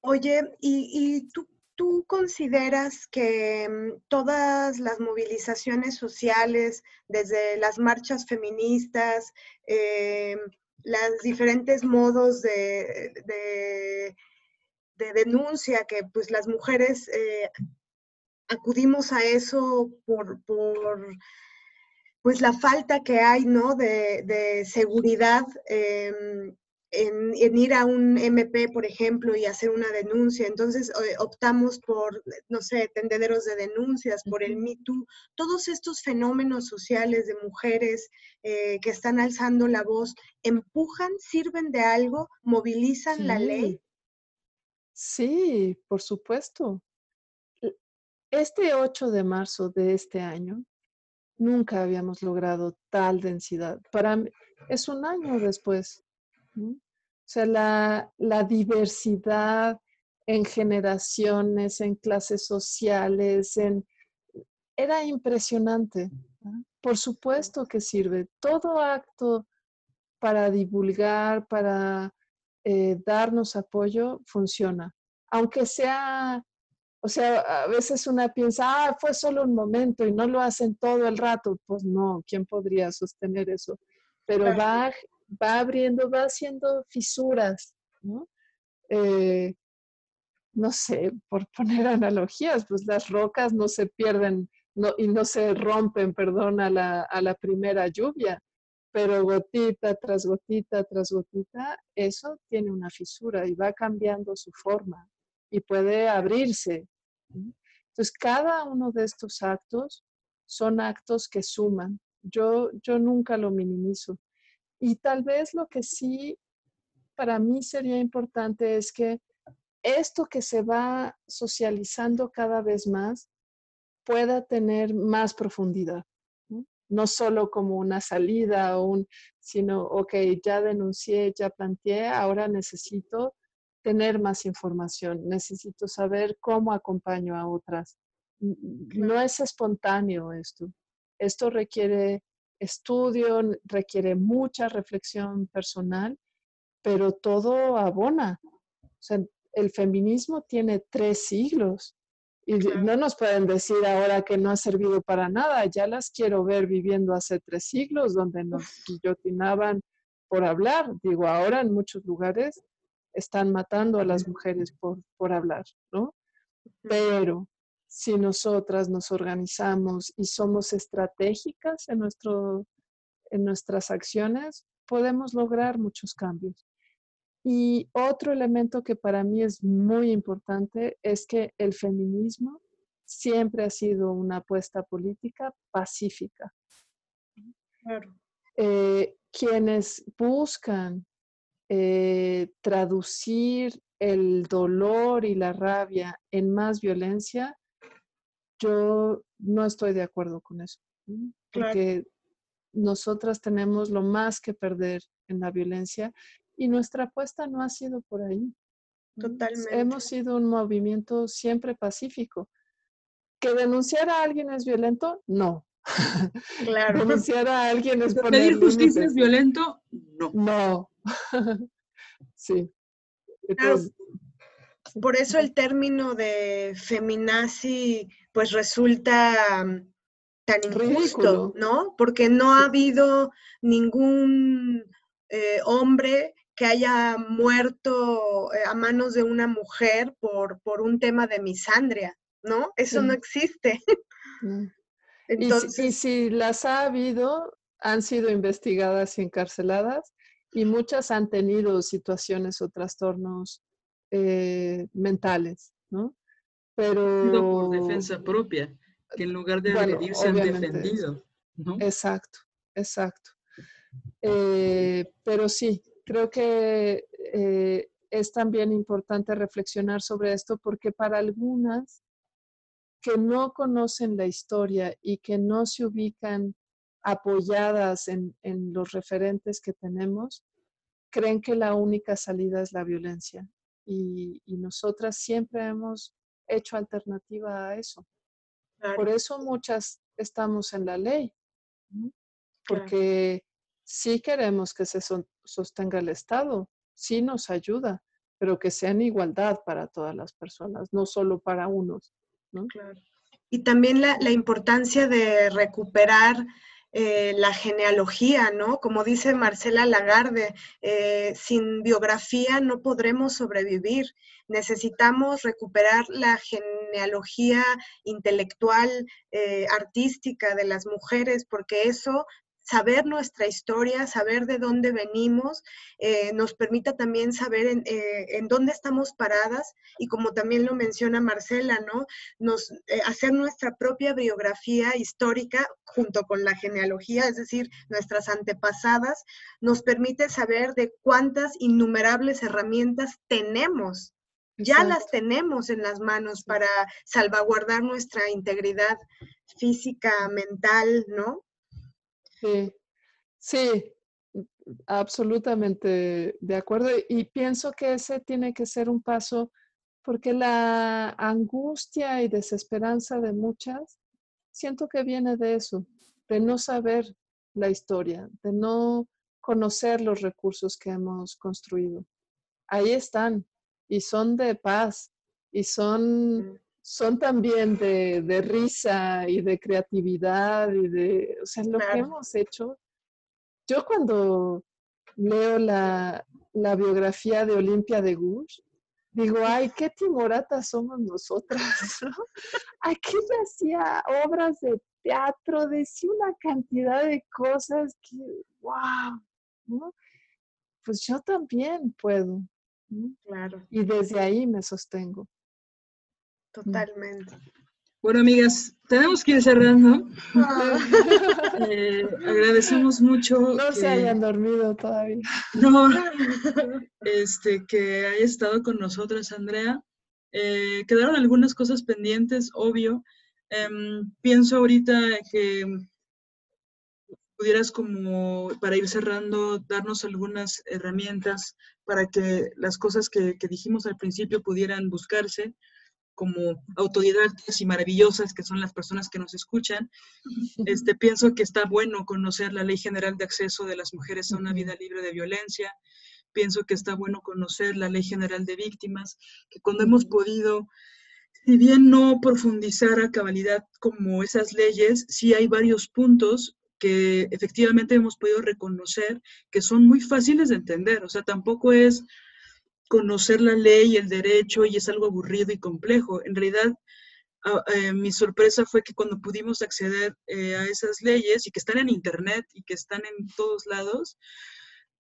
Oye, ¿y, y tú ¿Tú consideras que mm, todas las movilizaciones sociales, desde las marchas feministas, eh, los diferentes modos de, denuncia que pues las mujeres eh, acudimos a eso por, pues la falta que hay ¿no? de, seguridad em, en, ir a un MP, por ejemplo, y hacer una denuncia. Entonces optamos por, no sé, tendederos de denuncias, por el Me Too, todos estos fenómenos sociales de mujeres eh, que están alzando la voz, ¿empujan, sirven de algo, movilizan la ley? Sí, por supuesto. Este 8 de marzo de este año, nunca habíamos logrado tal densidad. Para mí, es un año después o sea, la, diversidad en generaciones, en clases sociales, en, era impresionante. Por supuesto que sirve. Todo acto para divulgar, para eh, darnos apoyo, funciona. Aunque sea, o sea, a veces una piensa, ah, fue solo un momento y no lo hacen todo el rato. Pues no, ¿quién podría sostener eso? Pero va va abriendo, va haciendo fisuras, ¿no? Eh, no sé, por poner analogías, pues las rocas no se pierden y no se rompen, perdón, a la, a la primera lluvia, pero gotita tras gotita tras gotita, eso tiene una fisura y va cambiando su forma y puede abrirse. Entonces, cada uno de estos actos son actos que suman. Yo, yo nunca lo minimizo. Y tal vez lo que sí para mí sería importante es que esto que se va socializando cada vez más pueda tener más profundidad. No, solo como una salida, o un, sino, ok, ya denuncié, ya planteé, ahora necesito tener más información, necesito saber cómo acompaño a otras. No es espontáneo esto. Esto requiere estudio, requiere mucha reflexión personal, pero todo abona. O sea, el feminismo tiene tres siglos y no nos pueden decir ahora que no ha servido para nada. Ya las quiero ver viviendo hace tres siglos donde nos guillotinaban por hablar. Digo, ahora en muchos lugares están matando a las mujeres por, por hablar, ¿no? Pero si nosotras nos organizamos y somos estratégicas en, nuestro, en nuestras acciones, podemos lograr muchos cambios. Y otro elemento que para mí es muy importante es que el feminismo siempre ha sido una apuesta política pacífica. Eh, quienes buscan eh, traducir el dolor y la rabia en más violencia yo no estoy de acuerdo con eso, porque nosotras tenemos lo más que perder en la violencia y nuestra apuesta no ha sido por ahí. Totalmente. Hemos sido un movimiento siempre pacífico. ¿Que denunciar a alguien es violento? No. Claro. denunciar a alguien es poner ¿Pedir justicia es violento? No. No. sí. Claro. Por eso el término de feminazi pues resulta mm, tan injusto, Ridículo. ¿no? Porque no ha habido ningún eh, hombre que haya muerto eh, a manos de una mujer por, por un tema de misandria, ¿no? Eso no Sí. existe. no. Entonces, y si las ha habido, han sido investigadas y encarceladas y muchas han tenido situaciones o trastornos eh, mentales, ¿no? Pero... Por defensa propia, que en lugar de Bueno, agredir se han defendido. ¿no? Exacto, exacto. Eh, pero sí, creo que eh, es también importante reflexionar sobre esto porque para algunas que no conocen la historia y que no se ubican apoyadas en, en los referentes que tenemos, creen que la única salida es la violencia. Y, y nosotras siempre hemos hecho alternativa a eso. claro, Por eso muchas estamos en la ley, ¿no? Claro. porque sí queremos que se sostenga el Estado, sí nos ayuda, pero que sea en igualdad para todas las personas, no solo para unos. Y también la, la importancia de recuperar eh, la genealogía, ¿no? Como dice Marcela Lagarde, eh, sin biografía no podremos sobrevivir. Necesitamos recuperar la genealogía intelectual, eh, artística de las mujeres, porque eso saber nuestra historia, saber de dónde venimos, eh, nos permita también saber en, eh, en, dónde estamos paradas y como también lo menciona Marcela, ¿no? Nos, eh, hacer nuestra propia biografía histórica junto con la genealogía, es decir, nuestras antepasadas, nos permite saber de cuántas innumerables herramientas tenemos. Ya Exacto. las tenemos en las manos para salvaguardar nuestra integridad física, mental, ¿no? Sí, sí, absolutamente de acuerdo. Y pienso que ese tiene que ser un paso porque la angustia y desesperanza de muchas, siento que viene de eso, de no saber la historia, de no conocer los recursos que hemos construido. Ahí están y son de paz y son son también de, de, risa y de creatividad y de, o sea, lo claro. que hemos hecho. Yo cuando leo la, la biografía de Olimpia de Gush, digo, ay, qué timoratas somos nosotras, ¿no? Aquella hacía obras de teatro, decía una cantidad de cosas que, wow, ¿no? Pues yo también puedo. ¿no? Claro. Y desde ahí me sostengo. Totalmente. Bueno, amigas, tenemos que ir cerrando. Ah. Eh, agradecemos mucho. No que, se hayan dormido todavía. No, este, que haya estado con nosotras, Andrea. Eh, quedaron algunas cosas pendientes, obvio. Eh, pienso ahorita que pudieras como, para ir cerrando, darnos algunas herramientas para que las cosas que, que dijimos al principio pudieran buscarse como autodidactas y maravillosas que son las personas que nos escuchan, este, pienso que está bueno conocer la Ley General de Acceso de las Mujeres a una Vida Libre de Violencia, pienso que está bueno conocer la Ley General de Víctimas, que cuando hemos podido, si bien no profundizar a cabalidad como esas leyes, sí hay varios puntos que efectivamente hemos podido reconocer que son muy fáciles de entender, o sea, tampoco es conocer la ley y el derecho y es algo aburrido y complejo. En realidad, eh, mi sorpresa fue que cuando pudimos acceder eh, a esas leyes y que están en Internet y que están en todos lados,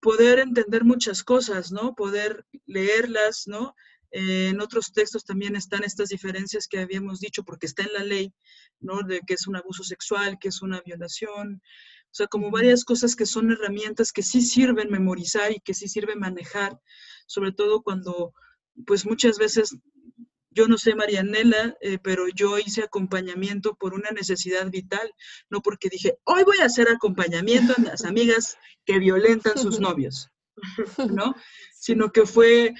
poder entender muchas cosas, ¿no? Poder leerlas, ¿no? Eh, en otros textos también están estas diferencias que habíamos dicho porque está en la ley, ¿no? De que es un abuso sexual, que es una violación, o sea, como varias cosas que son herramientas que sí sirven memorizar y que sí sirven manejar, sobre todo cuando, pues muchas veces yo no sé, Marianela, eh, pero yo hice acompañamiento por una necesidad vital, no porque dije, hoy voy a hacer acompañamiento a las amigas que violentan sus novios, ¿no? Sino que fue,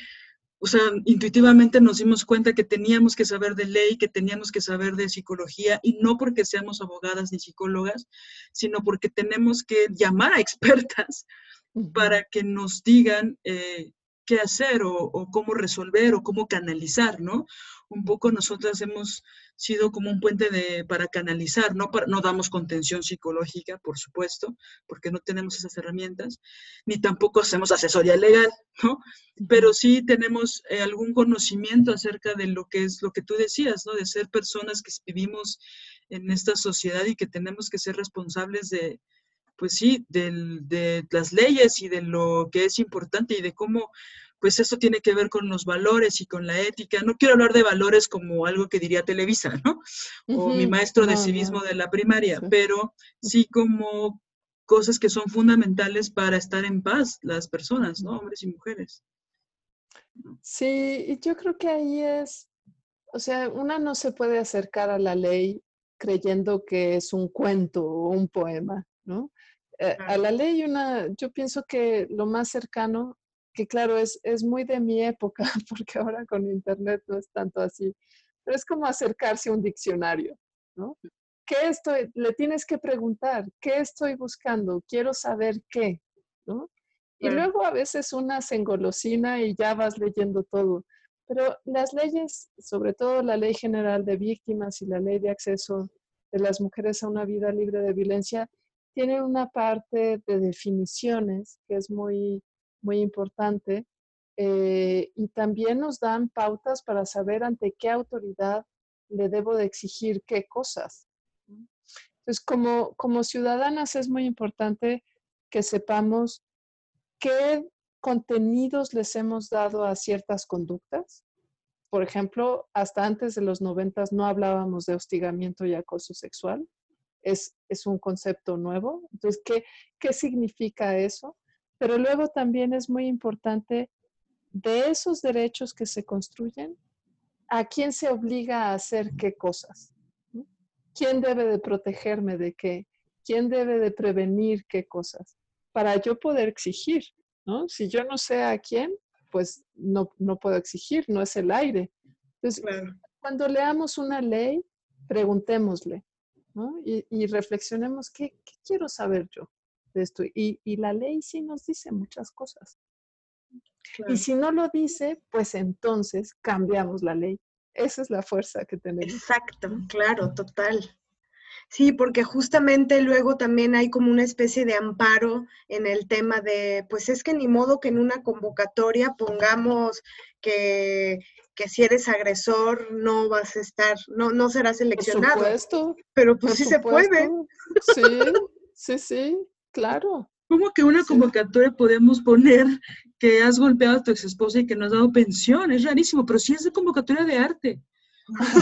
o sea, intuitivamente nos dimos cuenta que teníamos que saber de ley, que teníamos que saber de psicología, y no porque seamos abogadas ni psicólogas, sino porque tenemos que llamar a expertas para que nos digan eh, qué hacer o, cómo resolver o cómo canalizar, ¿no? Un poco nosotras hemos sido como un puente de, para canalizar, ¿no? no damos contención psicológica, por supuesto, porque no tenemos esas herramientas, ni tampoco hacemos asesoría legal, ¿no? Pero sí tenemos eh, algún conocimiento acerca de lo que es lo que tú decías, ¿no? De ser personas que vivimos en esta sociedad y que tenemos que ser responsables de, pues sí, de las leyes y de lo que es importante y de cómo, pues esto tiene que ver con los valores y con la ética. No quiero hablar de valores como algo que diría Televisa, ¿no? O mi maestro de civismo de la primaria, pero sí como cosas que son fundamentales para estar en paz las personas, ¿no? Hombres y mujeres. Sí, y yo creo que ahí es, o sea, una no se puede acercar a la ley creyendo que es un cuento o un poema, ¿no? Eh, a la ley una, yo pienso que lo más cercano, que claro, es, es muy de mi época, porque ahora con internet no es tanto así, pero es como acercarse a un diccionario, ¿no? ¿Qué estoy? Le tienes que preguntar, ¿qué estoy buscando? Quiero saber qué, ¿no? Y luego a veces una se engolosina y ya vas leyendo todo. Pero las leyes, sobre todo la Ley General de Víctimas y la Ley de Acceso de las Mujeres a una Vida Libre de Violencia, tienen una parte de definiciones que es muy, muy importante eh, y también nos dan pautas para saber ante qué autoridad le debo de exigir qué cosas. Entonces, como, como ciudadanas es muy importante que sepamos qué contenidos les hemos dado a ciertas conductas. Por ejemplo, hasta antes de los noventas no hablábamos de hostigamiento y acoso sexual es, un concepto nuevo. Entonces, ¿qué, ¿qué significa eso? Pero luego también es muy importante de esos derechos que se construyen, ¿a quién se obliga a hacer qué cosas? ¿Quién debe de protegerme de qué? ¿Quién debe de prevenir qué cosas? Para yo poder exigir, ¿no? Si yo no sé a quién, pues no, no puedo exigir, no es el aire. Entonces, cuando leamos una ley, preguntémosle, y, reflexionemos, ¿qué, quiero saber yo de esto? Y, la ley sí nos dice muchas cosas. Y si no lo dice, pues entonces cambiamos la ley. Esa es la fuerza que tenemos. Exacto, claro, total. Sí, porque justamente luego también hay como una especie de amparo en el tema de, pues es que ni modo que en una convocatoria pongamos que que si eres agresor no vas a estar, no, no serás seleccionado. Por supuesto. Pero pues sí se puede. Sí, sí, sí, claro. ¿Cómo que una convocatoria podemos poner que has golpeado a tu ex esposa y que no has dado pensión? Es rarísimo, pero sí es de convocatoria de arte.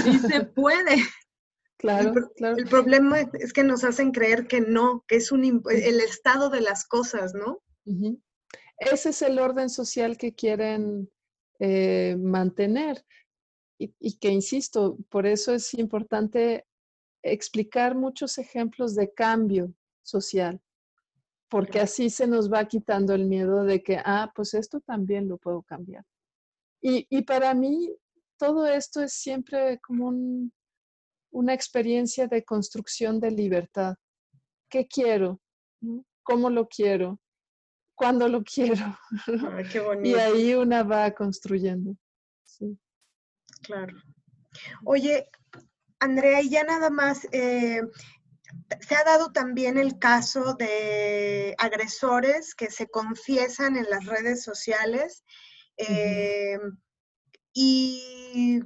Sí se puede. Claro el, claro. el problema es que nos hacen creer que no, que es un el estado de las cosas, ¿no? Ese es el orden social que quieren eh, mantener. Y, que, insisto, por eso es importante explicar muchos ejemplos de cambio social, porque así se nos va quitando el miedo de que, ah, pues esto también lo puedo cambiar. Y, y para mí, todo esto es siempre como una experiencia de construcción de libertad. ¿Qué quiero? ¿Cómo lo quiero? cuando lo quiero. Y ahí una va construyendo. Sí. Claro. Oye, Andrea, y ya nada más, eh, se ha dado también el caso de agresores que se confiesan en las redes sociales eh, y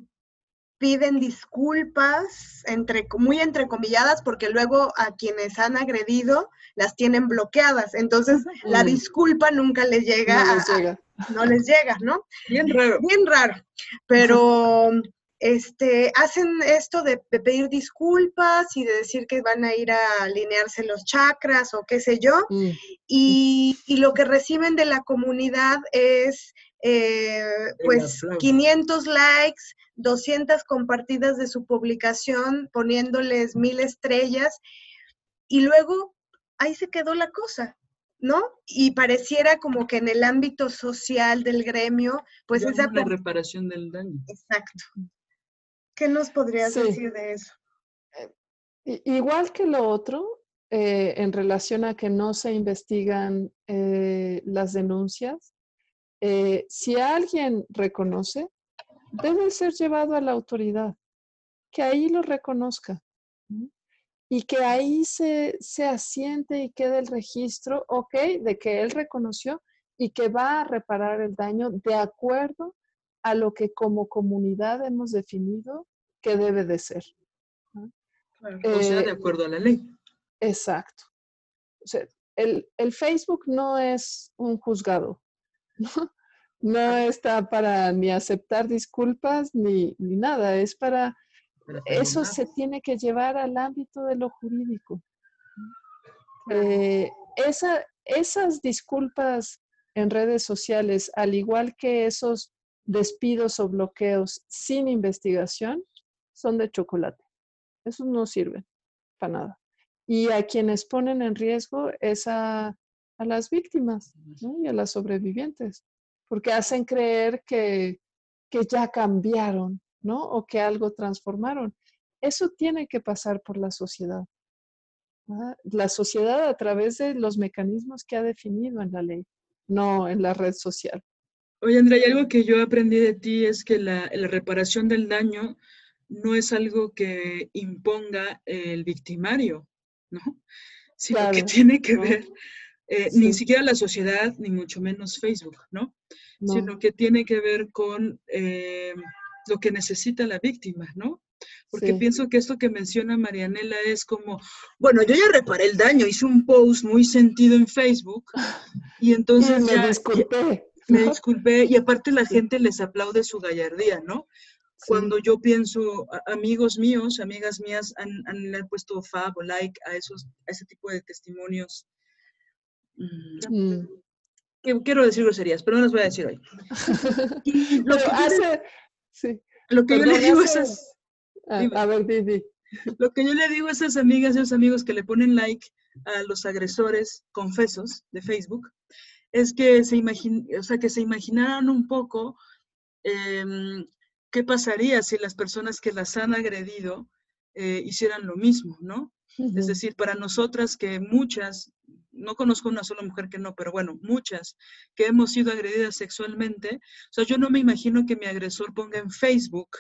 piden disculpas, entre, muy entrecomilladas, porque luego a quienes han agredido las tienen bloqueadas. Entonces, la disculpa nunca les llega. No les llega. no les llega, ¿no? Bien raro. Bien raro. Pero este, hacen esto de, pedir disculpas y de decir que van a ir a alinearse los chakras o qué sé yo, mm. y, lo que reciben de la comunidad es eh, pues 500 likes, 200 compartidas de su publicación, poniéndoles mil estrellas, y luego ahí se quedó la cosa. ¿no? Y pareciera como que en el ámbito social del gremio, pues esa... La reparación del daño. Exacto. ¿Qué nos podrías decir de eso? Eh, igual que lo otro, eh, en relación a que no se investigan eh, las denuncias, si alguien reconoce, debe ser llevado a la autoridad, que ahí lo reconozca y que ahí se, se asiente y quede el registro, ok, de que él reconoció y que va a reparar el daño de acuerdo a lo que como comunidad hemos definido que debe de ser. o sea, de eh, acuerdo a la ley. Exacto. O sea, el, el, Facebook no es un juzgado, ¿no? No está para ni aceptar disculpas ni, ni nada, es para eso se tiene que llevar al ámbito de lo jurídico. Eh, esas disculpas en redes sociales, al igual que esos despidos o bloqueos sin investigación, son de chocolate. Esos no sirven para nada. Y a quienes ponen en riesgo es a, las víctimas y a las sobrevivientes, porque hacen creer que, que ya cambiaron ¿no? O que algo transformaron. Eso tiene que pasar por la sociedad. La sociedad a través de los mecanismos que ha definido en la ley, no en la red social. Oye, Andrea, algo que yo aprendí de ti es que la, reparación del daño no es algo que imponga el victimario, ¿no? Sino que tiene que ver eh, ni siquiera la sociedad, ni mucho menos Facebook, ¿no? Sino que tiene que ver con eh, lo que necesita la víctima, ¿no? Porque pienso que esto que menciona Marianela es como, bueno, yo ya reparé el daño, hice un post muy sentido en Facebook y entonces me disculpé. Me disculpé y aparte la gente les aplaude su gallardía, ¿no? Cuando yo pienso, amigos míos, amigas mías han, han, le han puesto fab o like a, esos, a ese tipo de testimonios. Mm. mm. quiero decir groserías, pero no las voy a decir hoy. lo que hace, Sí. Lo que yo le digo a esas... A, ver, Didi. Lo que yo le digo a esas amigas y esos amigos que le ponen like a los agresores confesos de Facebook es que se, imagin, o sea, que se imaginaran un poco em, qué pasaría si las personas que las han agredido eh, hicieran lo mismo, ¿no? Es decir, para nosotras que muchas no conozco una sola mujer que no, pero bueno, muchas que hemos sido agredidas sexualmente. O sea, yo no me imagino que mi agresor ponga en Facebook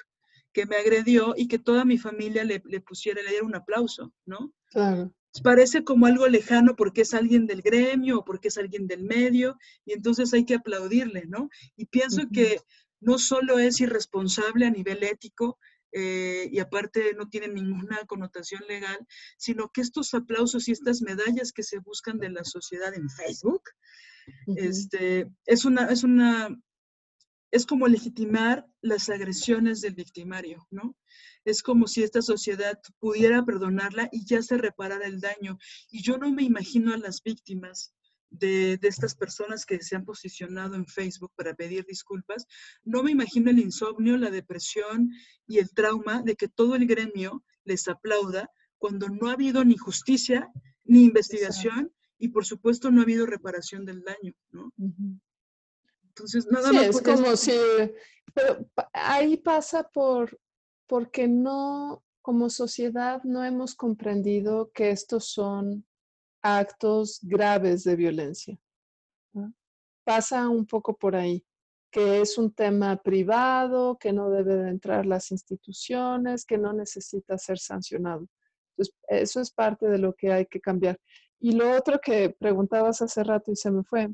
que me agredió y que toda mi familia le, pusiera, le diera un aplauso, ¿no? Claro. Parece como algo lejano porque es alguien del gremio o porque es alguien del medio y entonces hay que aplaudirle, ¿no? Y pienso que no solo es irresponsable a nivel ético, eh, y aparte no tienen ninguna connotación legal, sino que estos aplausos y estas medallas que se buscan de la sociedad en Facebook, este, es una, es una, es como legitimar las agresiones del victimario, ¿no? Es como si esta sociedad pudiera perdonarla y ya se reparara el daño. Y yo no me imagino a las víctimas de, estas personas que se han posicionado en Facebook para pedir disculpas, no me imagino el insomnio, la depresión y el trauma de que todo el gremio les aplauda cuando no ha habido ni justicia ni investigación y por supuesto no ha habido reparación del daño, ¿no? Entonces, nada más. Es como si, pero ahí pasa por, porque no, como sociedad, no hemos comprendido que estos son actos graves de violencia. Pasa un poco por ahí, que es un tema privado, que no debe de entrar las instituciones, que no necesita ser sancionado. Entonces, eso es parte de lo que hay que cambiar. Y lo otro que preguntabas hace rato y se me fue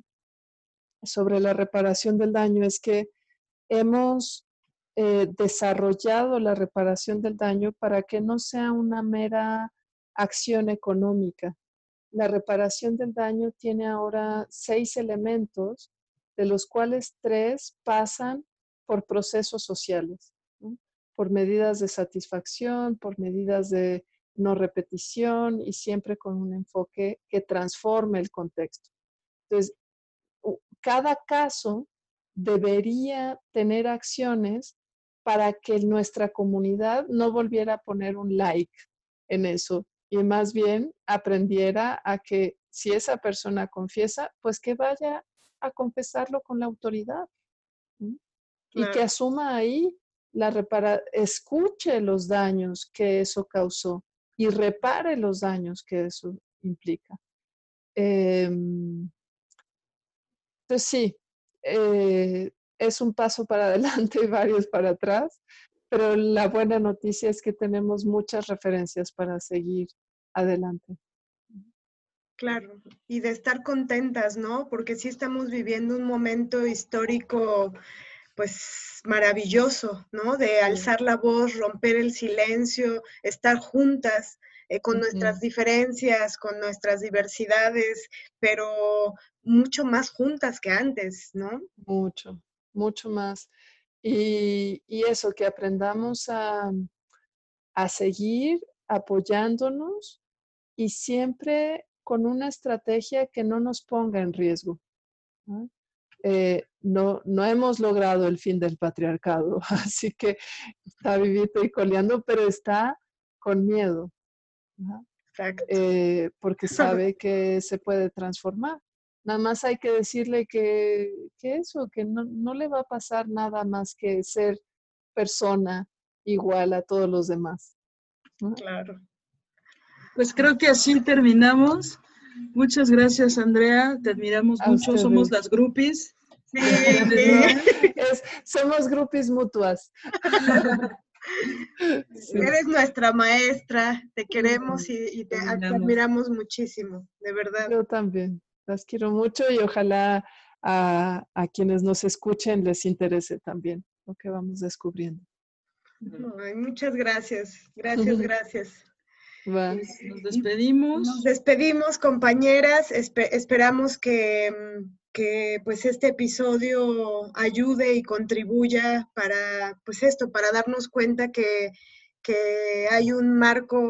sobre la reparación del daño es que hemos eh, desarrollado la reparación del daño para que no sea una mera acción económica, la reparación del daño tiene ahora seis elementos, de los cuales tres pasan por procesos sociales. por medidas de satisfacción, por medidas de no repetición y siempre con un enfoque que transforme el contexto. Entonces, cada caso debería tener acciones para que nuestra comunidad no volviera a poner un like en eso y más bien aprendiera a que si esa persona confiesa, pues que vaya a confesarlo con la autoridad y que asuma ahí la repara escuche los daños que eso causó y repare los daños que eso implica. Em, pues sí, eh, es un paso para adelante y varios para atrás, pero la buena noticia es que tenemos muchas referencias para seguir adelante. Claro, y de estar contentas, ¿no? Porque sí estamos viviendo un momento histórico pues maravilloso, ¿no? De alzar la voz, romper el silencio, estar juntas eh, con nuestras diferencias, con nuestras diversidades, pero mucho más juntas que antes, ¿no? Mucho, mucho más. Y, eso, que aprendamos a, a seguir apoyándonos y siempre con una estrategia que no nos ponga en riesgo. ¿no? Eh, no, no hemos logrado el fin del patriarcado, así que está vivito y coleando, pero está con miedo, eh, porque sabe que se puede transformar. Nada más hay que decirle que, eso, que no, no, le va a pasar nada más que ser persona igual a todos los demás. Claro. Pues creo que así terminamos. Muchas gracias, Andrea. Te admiramos mucho. Somos las groupies. Sí, somos groupies mutuas. Eres nuestra maestra, te queremos y, te, admiramos muchísimo, de verdad. Yo también, las quiero mucho y ojalá a, quienes nos escuchen les interese también lo que vamos descubriendo. muchas gracias, gracias, gracias. Nos despedimos. Nos despedimos, compañeras. esperamos que, que, pues este episodio ayude y contribuya para pues esto, para darnos cuenta que, que hay un marco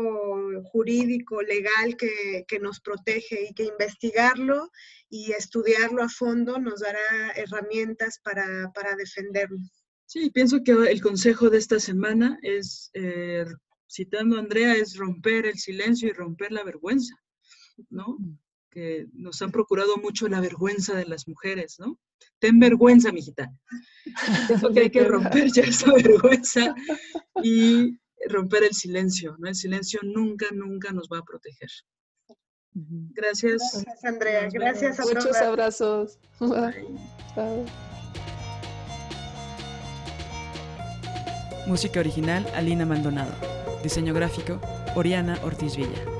jurídico, legal que, que, nos protege y que investigarlo y estudiarlo a fondo nos dará herramientas para, para defendernos. Sí, pienso que el consejo de esta semana es eh, citando a Andrea, es romper el silencio y romper la vergüenza, ¿no? Que nos han procurado mucho la vergüenza de las mujeres, ¿no? Ten vergüenza, mijita. Eso que hay que romper ya esa vergüenza y romper el silencio, ¿no? El silencio nunca, nunca nos va a proteger. Gracias. Gracias, Andrea. Gracias a Muchos abrazos. Música original, Alina Maldonado. Diseño gráfico, Oriana Ortiz Villa.